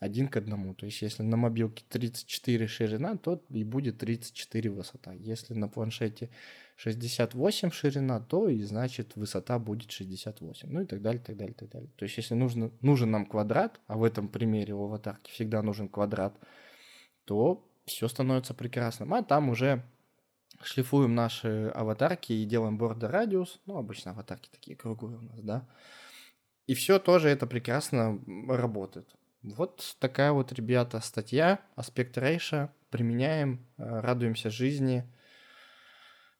один к одному. То есть, если на мобилке 34 ширина, то и будет 34 высота. Если на планшете 68 ширина, то и значит высота будет 68. Ну и так далее, так далее, так далее. То есть если нужно, нужен нам квадрат, а в этом примере у аватарки всегда нужен квадрат, то все становится прекрасным. А там уже шлифуем наши аватарки и делаем бордер радиус. Ну, обычно аватарки такие круглые у нас, да. И все тоже это прекрасно работает. Вот такая вот, ребята, статья. Аспект рейша. Применяем, э, радуемся жизни –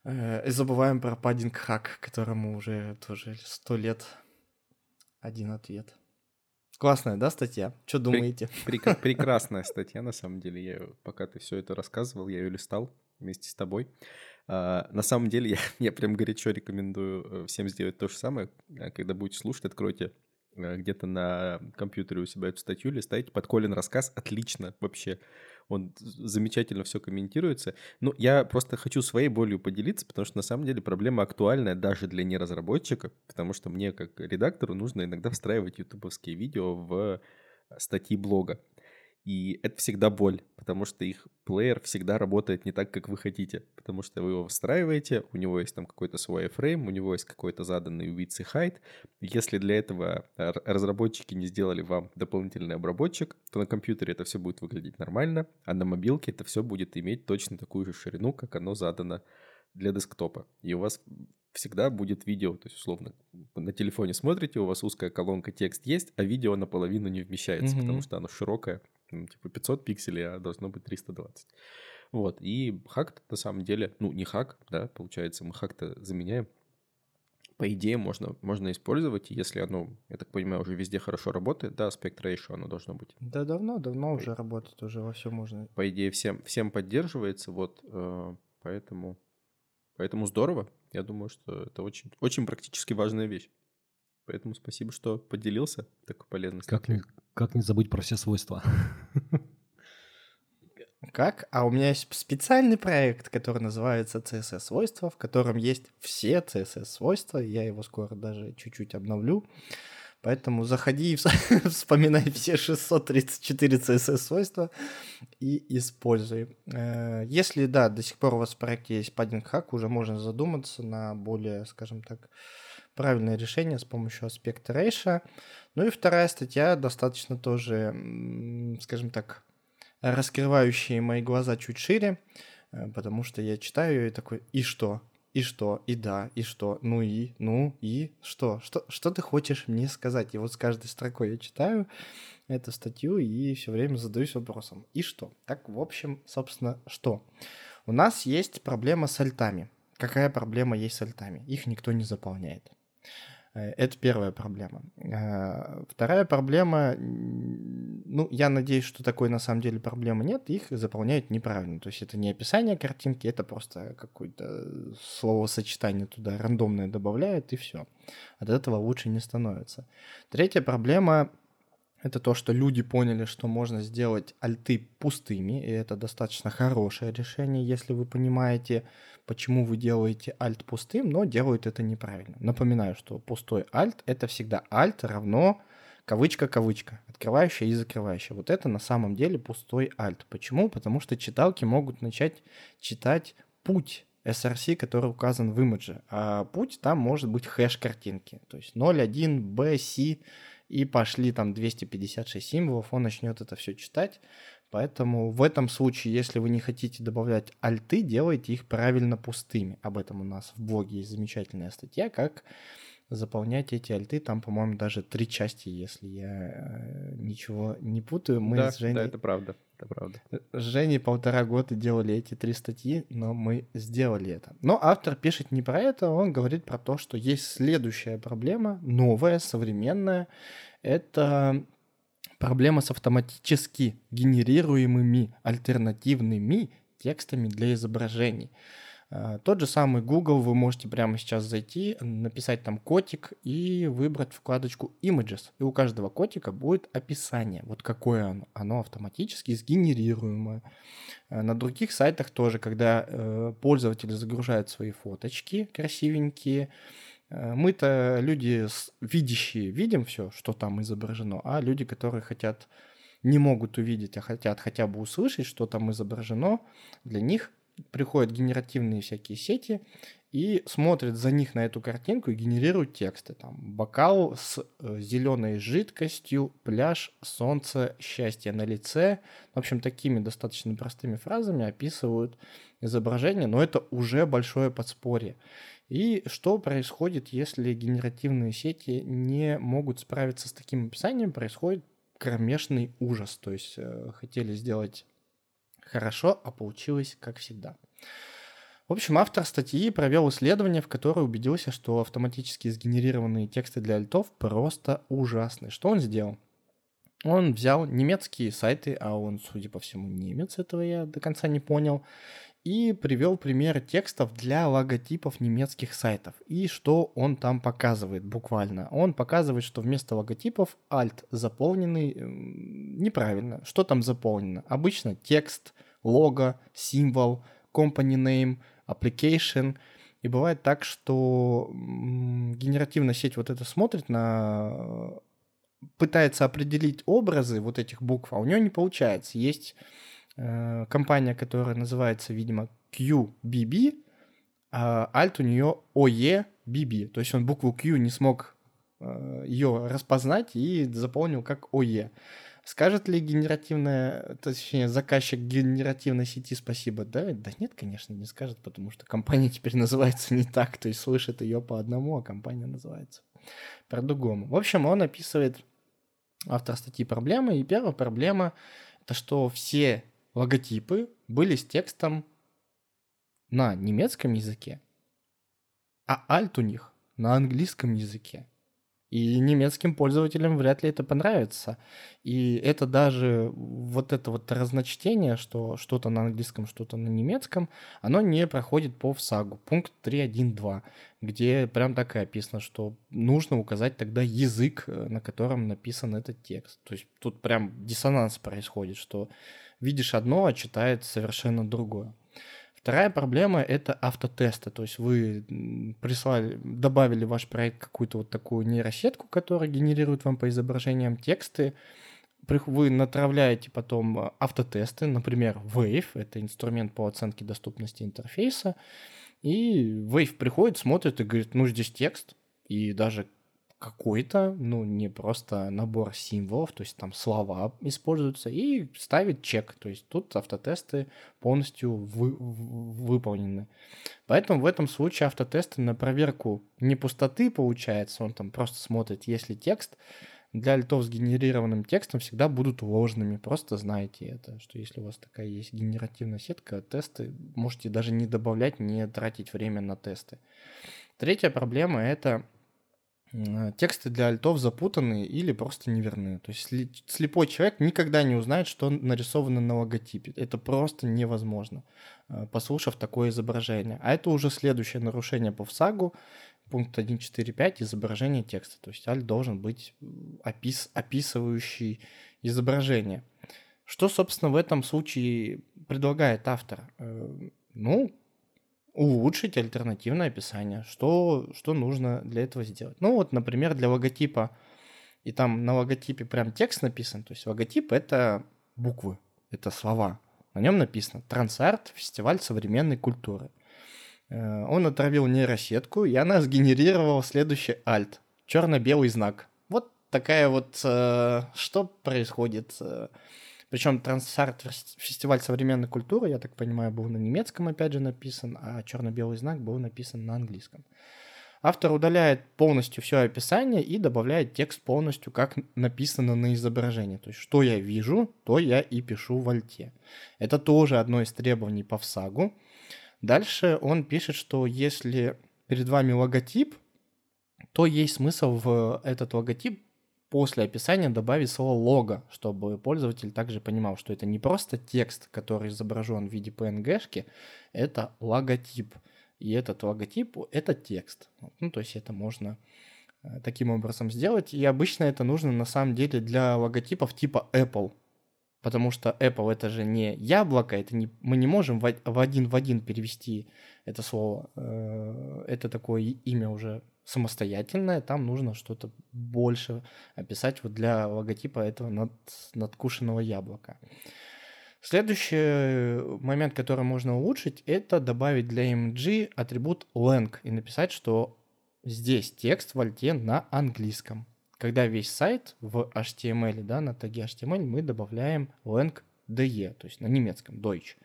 Э, и забываем про паддинг хак, которому уже тоже сто лет один ответ. Классная, да, статья? Что думаете? Прек- прекрасная статья, на самом деле. Я, пока ты все это рассказывал, я ее листал вместе с тобой. А, на самом деле, я, я прям горячо рекомендую э, всем сделать то же самое. Э, когда будете слушать, откройте где-то на компьютере у себя эту статью, листайте под Колин рассказ. Отлично вообще он замечательно все комментируется. Ну, я просто хочу своей болью поделиться, потому что на самом деле проблема актуальная даже для неразработчиков, потому что мне как редактору нужно иногда встраивать ютубовские видео в статьи блога. И это всегда боль, потому что их плеер всегда работает не так, как вы хотите. Потому что вы его встраиваете, у него есть там какой-то свой фрейм, у него есть какой-то заданный width и height. Если для этого разработчики не сделали вам дополнительный обработчик, то на компьютере это все будет выглядеть нормально, а на мобилке это все будет иметь точно такую же ширину, как оно задано для десктопа. И у вас всегда будет видео, то есть условно на телефоне смотрите, у вас узкая колонка текст есть, а видео наполовину не вмещается, mm-hmm. потому что оно широкое, типа 500 пикселей, а должно быть 320. Вот, и хак на самом деле, ну, не хак, да, получается, мы хак-то заменяем. По идее, можно, можно использовать, если оно, я так понимаю, уже везде хорошо работает, да, aspect ratio оно должно быть. Да, давно, давно уже работает, уже во все можно. По идее, всем, всем поддерживается, вот, э, поэтому, поэтому здорово. Я думаю, что это очень, очень практически важная вещь. Поэтому спасибо, что поделился такой полезной как как не забыть про все свойства? Как? А у меня есть специальный проект, который называется CSS-свойства, в котором есть все CSS-свойства. Я его скоро даже чуть-чуть обновлю. Поэтому заходи и вспоминай все 634 CSS-свойства и используй. Э, если, да, до сих пор у вас в проекте есть hack, уже можно задуматься на более, скажем так, правильное решение с помощью аспекта рейша. Ну и вторая статья достаточно тоже, скажем так, раскрывающая мои глаза чуть шире, э, потому что я читаю ее и такой, и что? И что? И да, и что? Ну и, ну и что? Что, что ты хочешь мне сказать? И вот с каждой строкой я читаю эту статью и все время задаюсь вопросом. И что? Так, в общем, собственно, что? У нас есть проблема с альтами. Какая проблема есть с альтами? Их никто не заполняет. Э, это первая проблема. Э, вторая проблема, ну, я надеюсь, что такой на самом деле проблемы нет, их заполняют неправильно. То есть это не описание картинки, это просто какое-то словосочетание туда рандомное добавляют, и все. От этого лучше не становится. Третья проблема это то, что люди поняли, что можно сделать альты пустыми, и это достаточно хорошее решение, если вы понимаете, почему вы делаете альт пустым, но делают это неправильно. Напоминаю, что пустой альт — это всегда альт равно кавычка-кавычка, открывающая и закрывающая. Вот это на самом деле пустой альт. Почему? Потому что читалки могут начать читать путь SRC, который указан в имидже. А путь там может быть хэш картинки. То есть 0.1 B, C и пошли там 256 символов, он начнет это все читать. Поэтому в этом случае, если вы не хотите добавлять альты, делайте их правильно пустыми. Об этом у нас в блоге есть замечательная статья, как заполнять эти альты. Там, по-моему, даже три части, если я э, ничего не путаю. Мы да, с Женей... да, это правда. Это правда. С Женей полтора года делали эти три статьи, но мы сделали это. Но автор пишет не про это, он говорит про то, что есть следующая проблема, новая, современная. Это проблема с автоматически генерируемыми альтернативными текстами для изображений. А, тот же самый Google, вы можете прямо сейчас зайти, написать там котик и выбрать вкладочку Images. И у каждого котика будет описание, вот какое оно. Оно автоматически сгенерируемое. А, на других сайтах тоже, когда э, пользователи загружают свои фоточки красивенькие, э, мы-то люди видящие видим все, что там изображено, а люди, которые хотят не могут увидеть, а хотят хотя бы услышать, что там изображено, для них приходят генеративные всякие сети и смотрят за них на эту картинку и генерируют тексты. Там бокал с э, зеленой жидкостью, пляж, солнце, счастье на лице. В общем, такими достаточно простыми фразами описывают изображение, но это уже большое подспорье. И что происходит, если генеративные сети не могут справиться с таким описанием? Происходит кромешный ужас. То есть э, хотели сделать хорошо, а получилось как всегда. В общем, автор статьи провел исследование, в которое убедился, что автоматически сгенерированные тексты для альтов просто ужасны. Что он сделал? Он взял немецкие сайты, а он, судя по всему, немец, этого я до конца не понял, и привел примеры текстов для логотипов немецких сайтов. И что он там показывает буквально? Он показывает, что вместо логотипов alt заполненный неправильно. Что там заполнено? Обычно текст, лого, символ, company name, application. И бывает так, что генеративная сеть вот это смотрит на пытается определить образы вот этих букв, а у нее не получается. Есть э, компания, которая называется, видимо, QBB, а альт у нее OEBB. То есть он букву Q не смог э, ее распознать и заполнил как OE. Скажет ли генеративная, точнее, заказчик генеративной сети спасибо? Да, да нет, конечно, не скажет, потому что компания теперь называется не так, то есть слышит ее по одному, а компания называется по-другому. В общем, он описывает автор статьи проблемы, и первая проблема это что все логотипы были с текстом на немецком языке, а альт у них на английском языке. И немецким пользователям вряд ли это понравится. И это даже вот это вот разночтение, что что-то на английском, что-то на немецком, оно не проходит по ВСАГу. Пункт 3.1.2, где прям так и описано, что нужно указать тогда язык, э, на котором написан этот текст. То есть тут прям диссонанс происходит, что видишь одно, а читает совершенно другое. Вторая проблема — это автотесты. То есть вы прислали, добавили в ваш проект какую-то вот такую нейросетку, которая генерирует вам по изображениям тексты. Вы натравляете потом э, автотесты, например, Wave, это инструмент по оценке доступности интерфейса, и Wave приходит, смотрит и говорит, ну, здесь текст, и даже какой-то, ну, не просто набор символов, то есть там слова используются, и ставит чек. То есть тут автотесты полностью вы, выполнены. Поэтому в этом случае автотесты на проверку не пустоты получается, он там просто смотрит, если текст, для альтов с генерированным текстом всегда будут ложными. Просто знайте это, что если у вас такая есть генеративная сетка, тесты можете даже не добавлять, не тратить время на тесты. Третья проблема — это тексты для альтов запутанные или просто неверны. То есть слепой человек никогда не узнает, что нарисовано на логотипе. Это просто невозможно, э, послушав такое изображение. А это уже следующее нарушение по ВСАГу, пункт 1.4.5, изображение текста. То есть альт должен быть опис, описывающий изображение. Что, собственно, в этом случае предлагает автор? Э, ну, улучшить альтернативное описание. Что, что нужно для этого сделать? Ну вот, например, для логотипа, и там на логотипе прям текст написан, то есть логотип — это буквы, это слова. На нем написано «Трансарт. Фестиваль современной культуры». Э, он отравил нейросетку, и она сгенерировала следующий альт. Черно-белый знак. Вот такая вот... Э, что происходит? Причем Трансарт фестиваль современной культуры, я так понимаю, был на немецком опять же написан, а черно-белый знак был написан на английском. Автор удаляет полностью все описание и добавляет текст полностью, как написано на изображении. То есть, что я вижу, то я и пишу в альте. Это тоже одно из требований по ВСАГу. Дальше он пишет, что если перед вами логотип, то есть смысл в этот логотип после описания добавить слово лого, чтобы пользователь также понимал, что это не просто текст, который изображен в виде PNG-шки, это логотип. И этот логотип — это текст. Ну, то есть это можно э, таким образом сделать. И обычно это нужно на самом деле для логотипов типа Apple. Потому что Apple это же не яблоко, это не, мы не можем в, в один в один перевести это слово. Э, это такое имя уже самостоятельное, там нужно что-то больше описать вот для логотипа этого над, надкушенного яблока. Следующий момент, который можно улучшить, это добавить для MG атрибут lang и написать, что здесь текст в альте на английском. Когда весь сайт в HTML, да, на таге HTML мы добавляем lang de, то есть на немецком, Deutsch.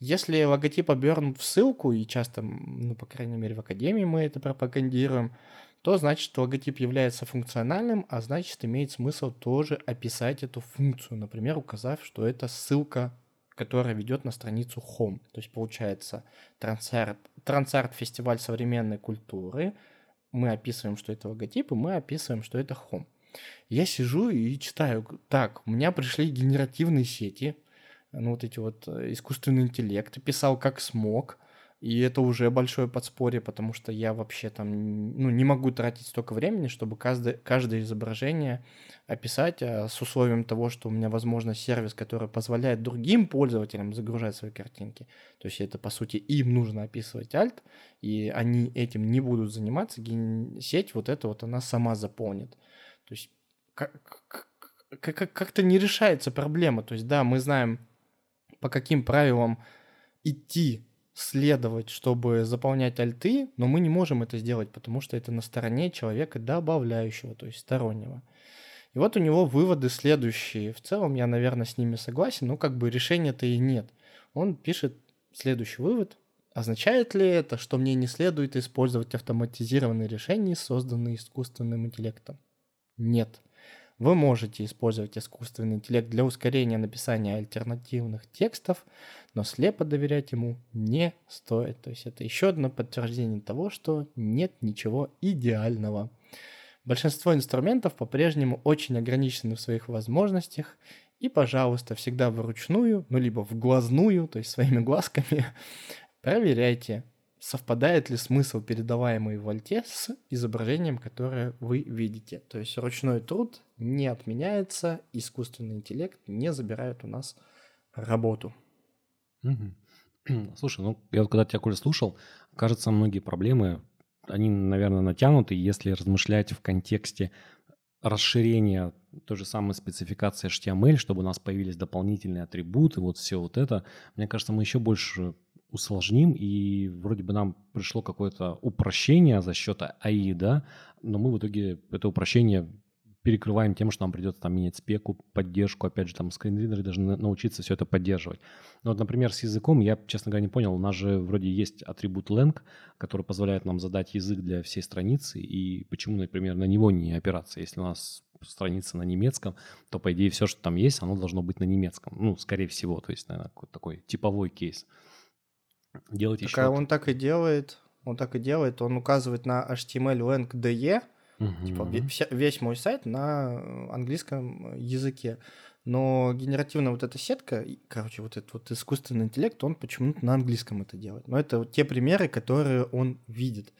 Если логотип обернут в ссылку, и часто, ну, по крайней мере, в Академии мы это пропагандируем, то значит, логотип является функциональным, а значит, имеет смысл тоже описать эту функцию, например, указав, что это ссылка, которая ведет на страницу Home. То есть, получается, трансарт, трансарт фестиваль современной культуры, мы описываем, что это логотип, и мы описываем, что это Home. Я сижу и читаю, так, у меня пришли генеративные сети, ну, вот эти вот э, искусственный интеллект, писал как смог, и это уже большое подспорье, потому что я вообще там ну, не могу тратить столько времени, чтобы каждое, каждое изображение описать а с условием того, что у меня, возможно, сервис, который позволяет другим пользователям загружать свои картинки. То есть это, по сути, им нужно описывать альт, и они этим не будут заниматься. Сеть вот это вот она сама заполнит. То есть как-то не решается проблема. То есть да, мы знаем по каким правилам идти, следовать, чтобы заполнять альты, но мы не можем это сделать, потому что это на стороне человека добавляющего, то есть стороннего. И вот у него выводы следующие. В целом я, наверное, с ними согласен, но как бы решения-то и нет. Он пишет следующий вывод. Означает ли это, что мне не следует использовать автоматизированные решения, созданные искусственным интеллектом? Нет. Вы можете использовать искусственный интеллект для ускорения написания альтернативных текстов, но слепо доверять ему не стоит. То есть это еще одно подтверждение того, что нет ничего идеального. Большинство инструментов по-прежнему очень ограничены в своих возможностях, и, пожалуйста, всегда вручную, ну либо в глазную, то есть своими глазками, проверяйте, совпадает ли смысл, передаваемый в альте, с изображением, которое вы видите. То есть ручной труд не отменяется, искусственный интеллект не забирает у нас работу. Слушай, ну я вот когда тебя, Коля, слушал, кажется, многие проблемы, они, наверное, натянуты, если размышлять в контексте расширения той же самой спецификации HTML, чтобы у нас появились дополнительные атрибуты, вот все вот это, мне кажется, мы еще больше усложним, и вроде бы нам пришло какое-то упрощение за счет АИ, да, но мы в итоге это упрощение перекрываем тем, что нам придется там менять спеку, поддержку, опять же, там скринридеры должны научиться все это поддерживать. Но вот, например, с языком я, честно говоря, не понял, у нас же вроде есть атрибут lang, который позволяет нам задать язык для всей страницы, и почему, например, на него не опираться, если у нас страница на немецком, то, по идее, все, что там есть, оно должно быть на немецком. Ну, скорее всего, то есть, наверное, такой типовой кейс делать так еще. А он так и делает, он так и делает, он указывает на HTML lang DE, Угу. Типа вся, весь мой сайт на английском языке. Но генеративная вот эта сетка, короче, вот этот вот искусственный интеллект, он почему-то на английском это делает. Но это вот те примеры, которые он видит.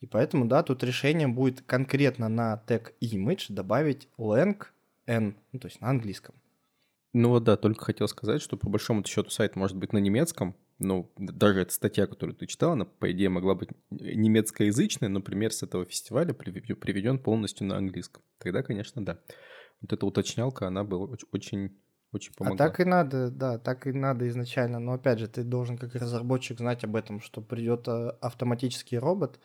И поэтому, да, тут решение будет конкретно на тег image добавить lang n, ну, то есть на английском. Ну вот да, только хотел сказать, что по большому счету сайт может быть на немецком, ну, даже эта статья, которую ты читал, она, по идее, могла быть немецкоязычной, но пример с этого фестиваля приведен полностью на английском. Тогда, конечно, да. Вот эта уточнялка, она была очень очень помогла. А так и надо, да, так и надо изначально. Но опять же, ты должен как разработчик знать об этом, что придет а, автоматический робот,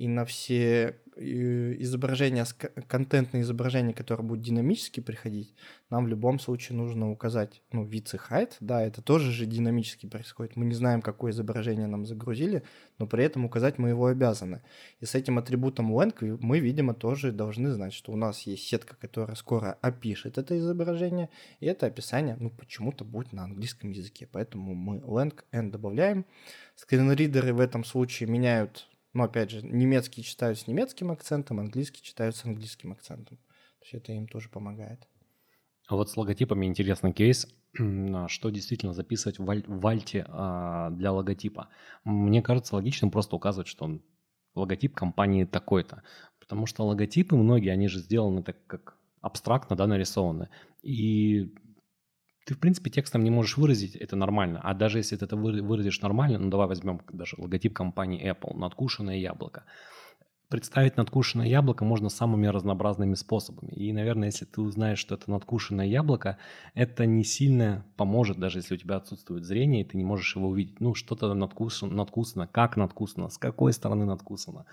и на все изображения, контентные изображения, которые будут динамически приходить, нам в любом случае нужно указать, ну, width и да, это тоже же динамически происходит. Мы не знаем, какое изображение нам загрузили, но при этом указать мы его обязаны. И с этим атрибутом length мы, видимо, тоже должны знать, что у нас есть сетка, которая скоро опишет это изображение, и это описание, ну, почему-то будет на английском языке, поэтому мы length n добавляем. Скринридеры в этом случае меняют но опять же, немецкий читают с немецким акцентом, английский читают с английским акцентом. То есть это им тоже помогает. А вот с логотипами интересный кейс. Что действительно записывать в, аль- в альте а, для логотипа? Мне кажется логичным просто указывать, что он логотип компании такой-то. Потому что логотипы многие, они же сделаны так как абстрактно, да, нарисованы. И ты, в принципе, текстом не можешь выразить, это нормально. А даже если ты это выразишь нормально, ну давай возьмем даже логотип компании Apple, надкушенное яблоко. Представить надкушенное яблоко можно самыми разнообразными способами. И, наверное, если ты узнаешь, что это надкушенное яблоко, это не сильно поможет, даже если у тебя отсутствует зрение, и ты не можешь его увидеть. Ну, что-то надкусано, надкусано, как надкусано, с какой стороны надкусано,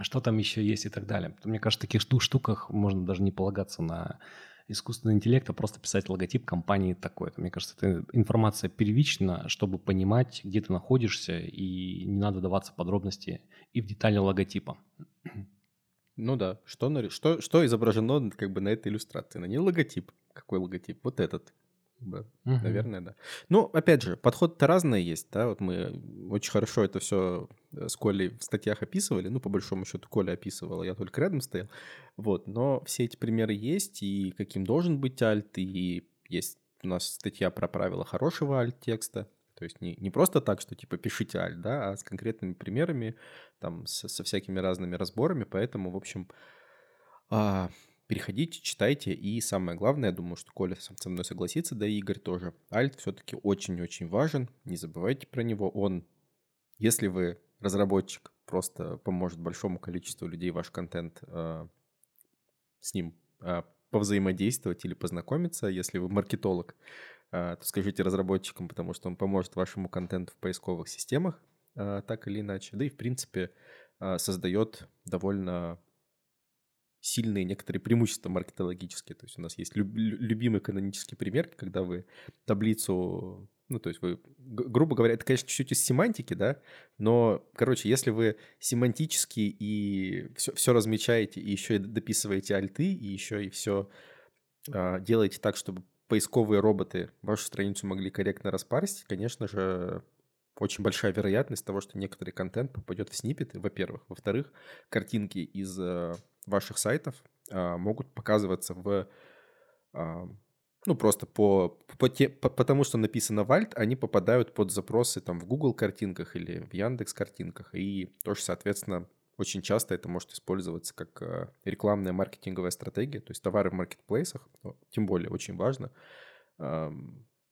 что там еще есть и так далее. Мне кажется, в таких штуках можно даже не полагаться на искусственного интеллекта просто писать логотип компании такой-то. Мне кажется, это информация первична, чтобы понимать, где ты находишься, и не надо даваться подробности и в детали логотипа. Ну да, что, что, что изображено как бы на этой иллюстрации? На ней логотип. Какой логотип? Вот этот. Да, угу. Наверное, да. Ну, опять же, подход-то разные есть, да, вот мы очень хорошо это все с Колей в статьях описывали, ну, по большому счету, Коля описывал, я только рядом стоял, вот, но все эти примеры есть, и каким должен быть альт, и есть у нас статья про правила хорошего альт-текста, то есть не, не просто так, что типа пишите альт, да, а с конкретными примерами, там, со, со всякими разными разборами, поэтому, в общем, а, переходите, читайте. И самое главное, я думаю, что Коля со мной согласится, да и Игорь тоже. Альт все-таки очень-очень важен. Не забывайте про него. Он, если вы разработчик, просто поможет большому количеству людей ваш контент э, с ним э, повзаимодействовать или познакомиться. Если вы маркетолог, э, то скажите разработчикам, потому что он поможет вашему контенту в поисковых системах, э, так или иначе. Да и, в принципе, э, создает довольно сильные некоторые преимущества маркетологические. То есть у нас есть люб- любимый канонический пример, когда вы таблицу, ну, то есть вы, грубо говоря, это, конечно, чуть-чуть из семантики, да, но, короче, если вы семантически и все, все размечаете, и еще и дописываете альты, и еще и все а, делаете так, чтобы поисковые роботы вашу страницу могли корректно распарсить, конечно же, очень большая вероятность того, что некоторый контент попадет в сниппеты, во-первых. Во-вторых, картинки из э, ваших сайтов а, могут показываться в а, ну, просто по, по, те, по, потому что написано в Alt, они попадают под запросы там в Google картинках или в Яндекс картинках. И тоже, соответственно, очень часто это может использоваться как а, рекламная маркетинговая стратегия. То есть товары в маркетплейсах, тем более очень важно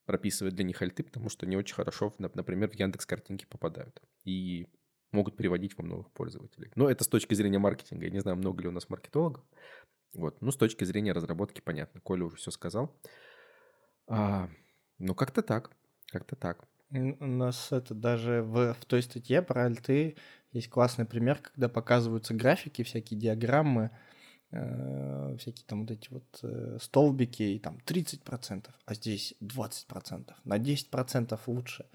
прописывать для них альты, потому что они очень хорошо, например, в Яндекс картинки попадают. И могут приводить вам новых пользователей. Но это с точки зрения маркетинга. Я не знаю, много ли у нас маркетологов. Вот. Ну, с точки зрения разработки, понятно. Коля уже все сказал. А, ну, как-то так. Как-то так. У нас это даже в, в той статье про альты есть классный пример, когда показываются графики, всякие диаграммы, э, всякие там вот эти вот э, столбики, и там 30%, а здесь 20%, на 10% лучше.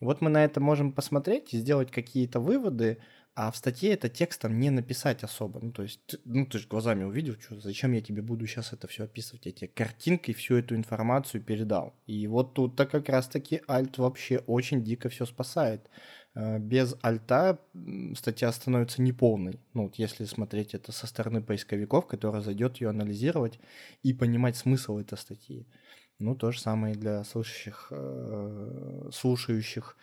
Вот мы на это можем посмотреть и сделать какие-то выводы, а в статье это текстом не написать особо. Ну, то есть, ну, ты же глазами увидел, что, зачем я тебе буду сейчас это все описывать. Я тебе картинкой всю эту информацию передал. И вот тут-то как раз-таки Альт вообще очень дико все спасает. э, без альта статья становится неполной. Ну, вот если смотреть это со стороны поисковиков, который зайдет ее анализировать и понимать смысл этой статьи. Ну, то же самое и для э, слушающих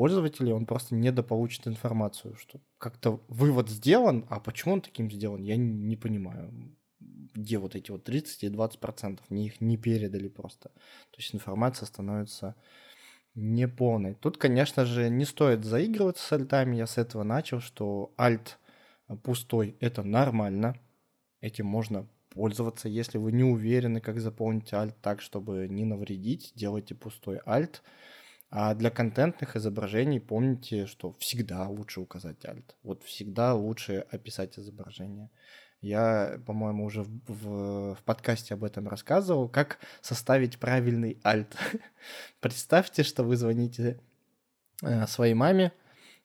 пользователей, он просто недополучит информацию, что как-то вывод сделан, а почему он таким сделан, я не, понимаю. Где вот эти вот 30 и 20 процентов? Мне их не передали просто. То есть информация становится неполной. Тут, конечно же, не стоит заигрываться с альтами. Я с этого начал, что альт пустой – это нормально. Этим можно пользоваться. Если вы не уверены, как заполнить альт так, чтобы не навредить, делайте пустой альт. А для контентных изображений помните, что всегда лучше указать альт. Вот всегда лучше описать изображение. Я, по-моему, уже в, в, в подкасте об этом рассказывал, как составить правильный альт. Представьте, что вы звоните э, своей маме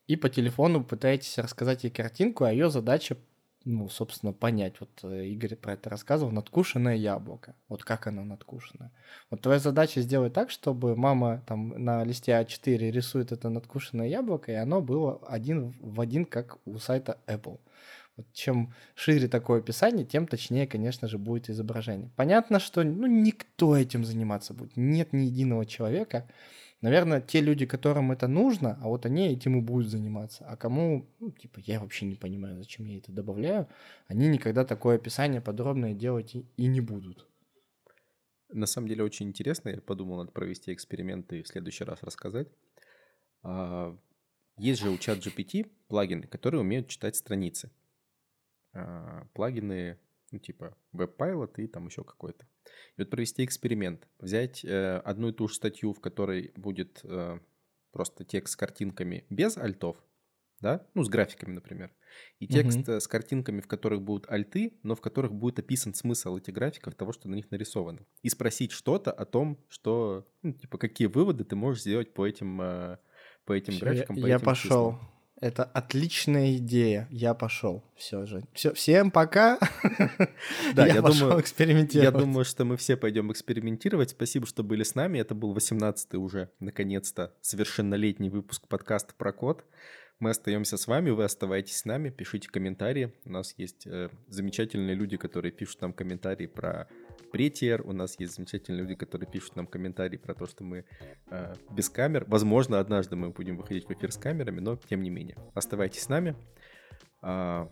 и по телефону пытаетесь рассказать ей картинку, а ее задача ну, собственно, понять. Вот э, Игорь про это рассказывал. Надкушенное яблоко. Вот как оно надкушенное. Вот твоя задача сделать так, чтобы мама там на листе А4 рисует это надкушенное яблоко, и оно было один в один, как у сайта Apple. Вот чем шире такое описание, тем точнее, конечно же, будет изображение. Понятно, что ну, никто этим заниматься будет. Нет ни единого человека, Наверное, те люди, которым это нужно, а вот они этим и будут заниматься. А кому, ну, типа, я вообще не понимаю, зачем я это добавляю, они никогда такое описание подробное делать и, и не будут. На самом деле очень интересно. Я подумал, надо провести эксперимент и в следующий раз рассказать. А, есть же у чат GPT плагины, которые умеют читать страницы. А, плагины ну, типа веб-пайлот и там еще какой-то. И вот провести эксперимент, взять э, одну и ту же статью, в которой будет э, просто текст с картинками без альтов, да, ну, с графиками, например, и текст угу. с картинками, в которых будут альты, но в которых будет описан смысл этих графиков, того, что на них нарисовано. И спросить что-то о том, что, ну, типа, какие выводы ты можешь сделать по этим, э, по этим графикам, по я этим пошел. Числам. Это отличная идея. Я пошел. Все же. Все, всем пока. Да, я, я пошел думаю, экспериментировать. Я думаю, что мы все пойдем экспериментировать. Спасибо, что были с нами. Это был 18-й уже, наконец-то, совершеннолетний выпуск подкаста про код. Мы остаемся с вами, вы оставайтесь с нами, пишите комментарии. У нас есть э, замечательные люди, которые пишут нам комментарии про претиер. У нас есть замечательные люди, которые пишут нам комментарии про то, что мы э, без камер. Возможно, однажды мы будем выходить в эфир с камерами, но тем не менее. Оставайтесь с нами. А,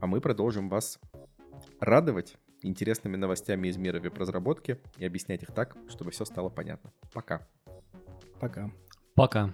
а мы продолжим вас радовать интересными новостями из мира веб-разработки и объяснять их так, чтобы все стало понятно. Пока. Пока. Пока.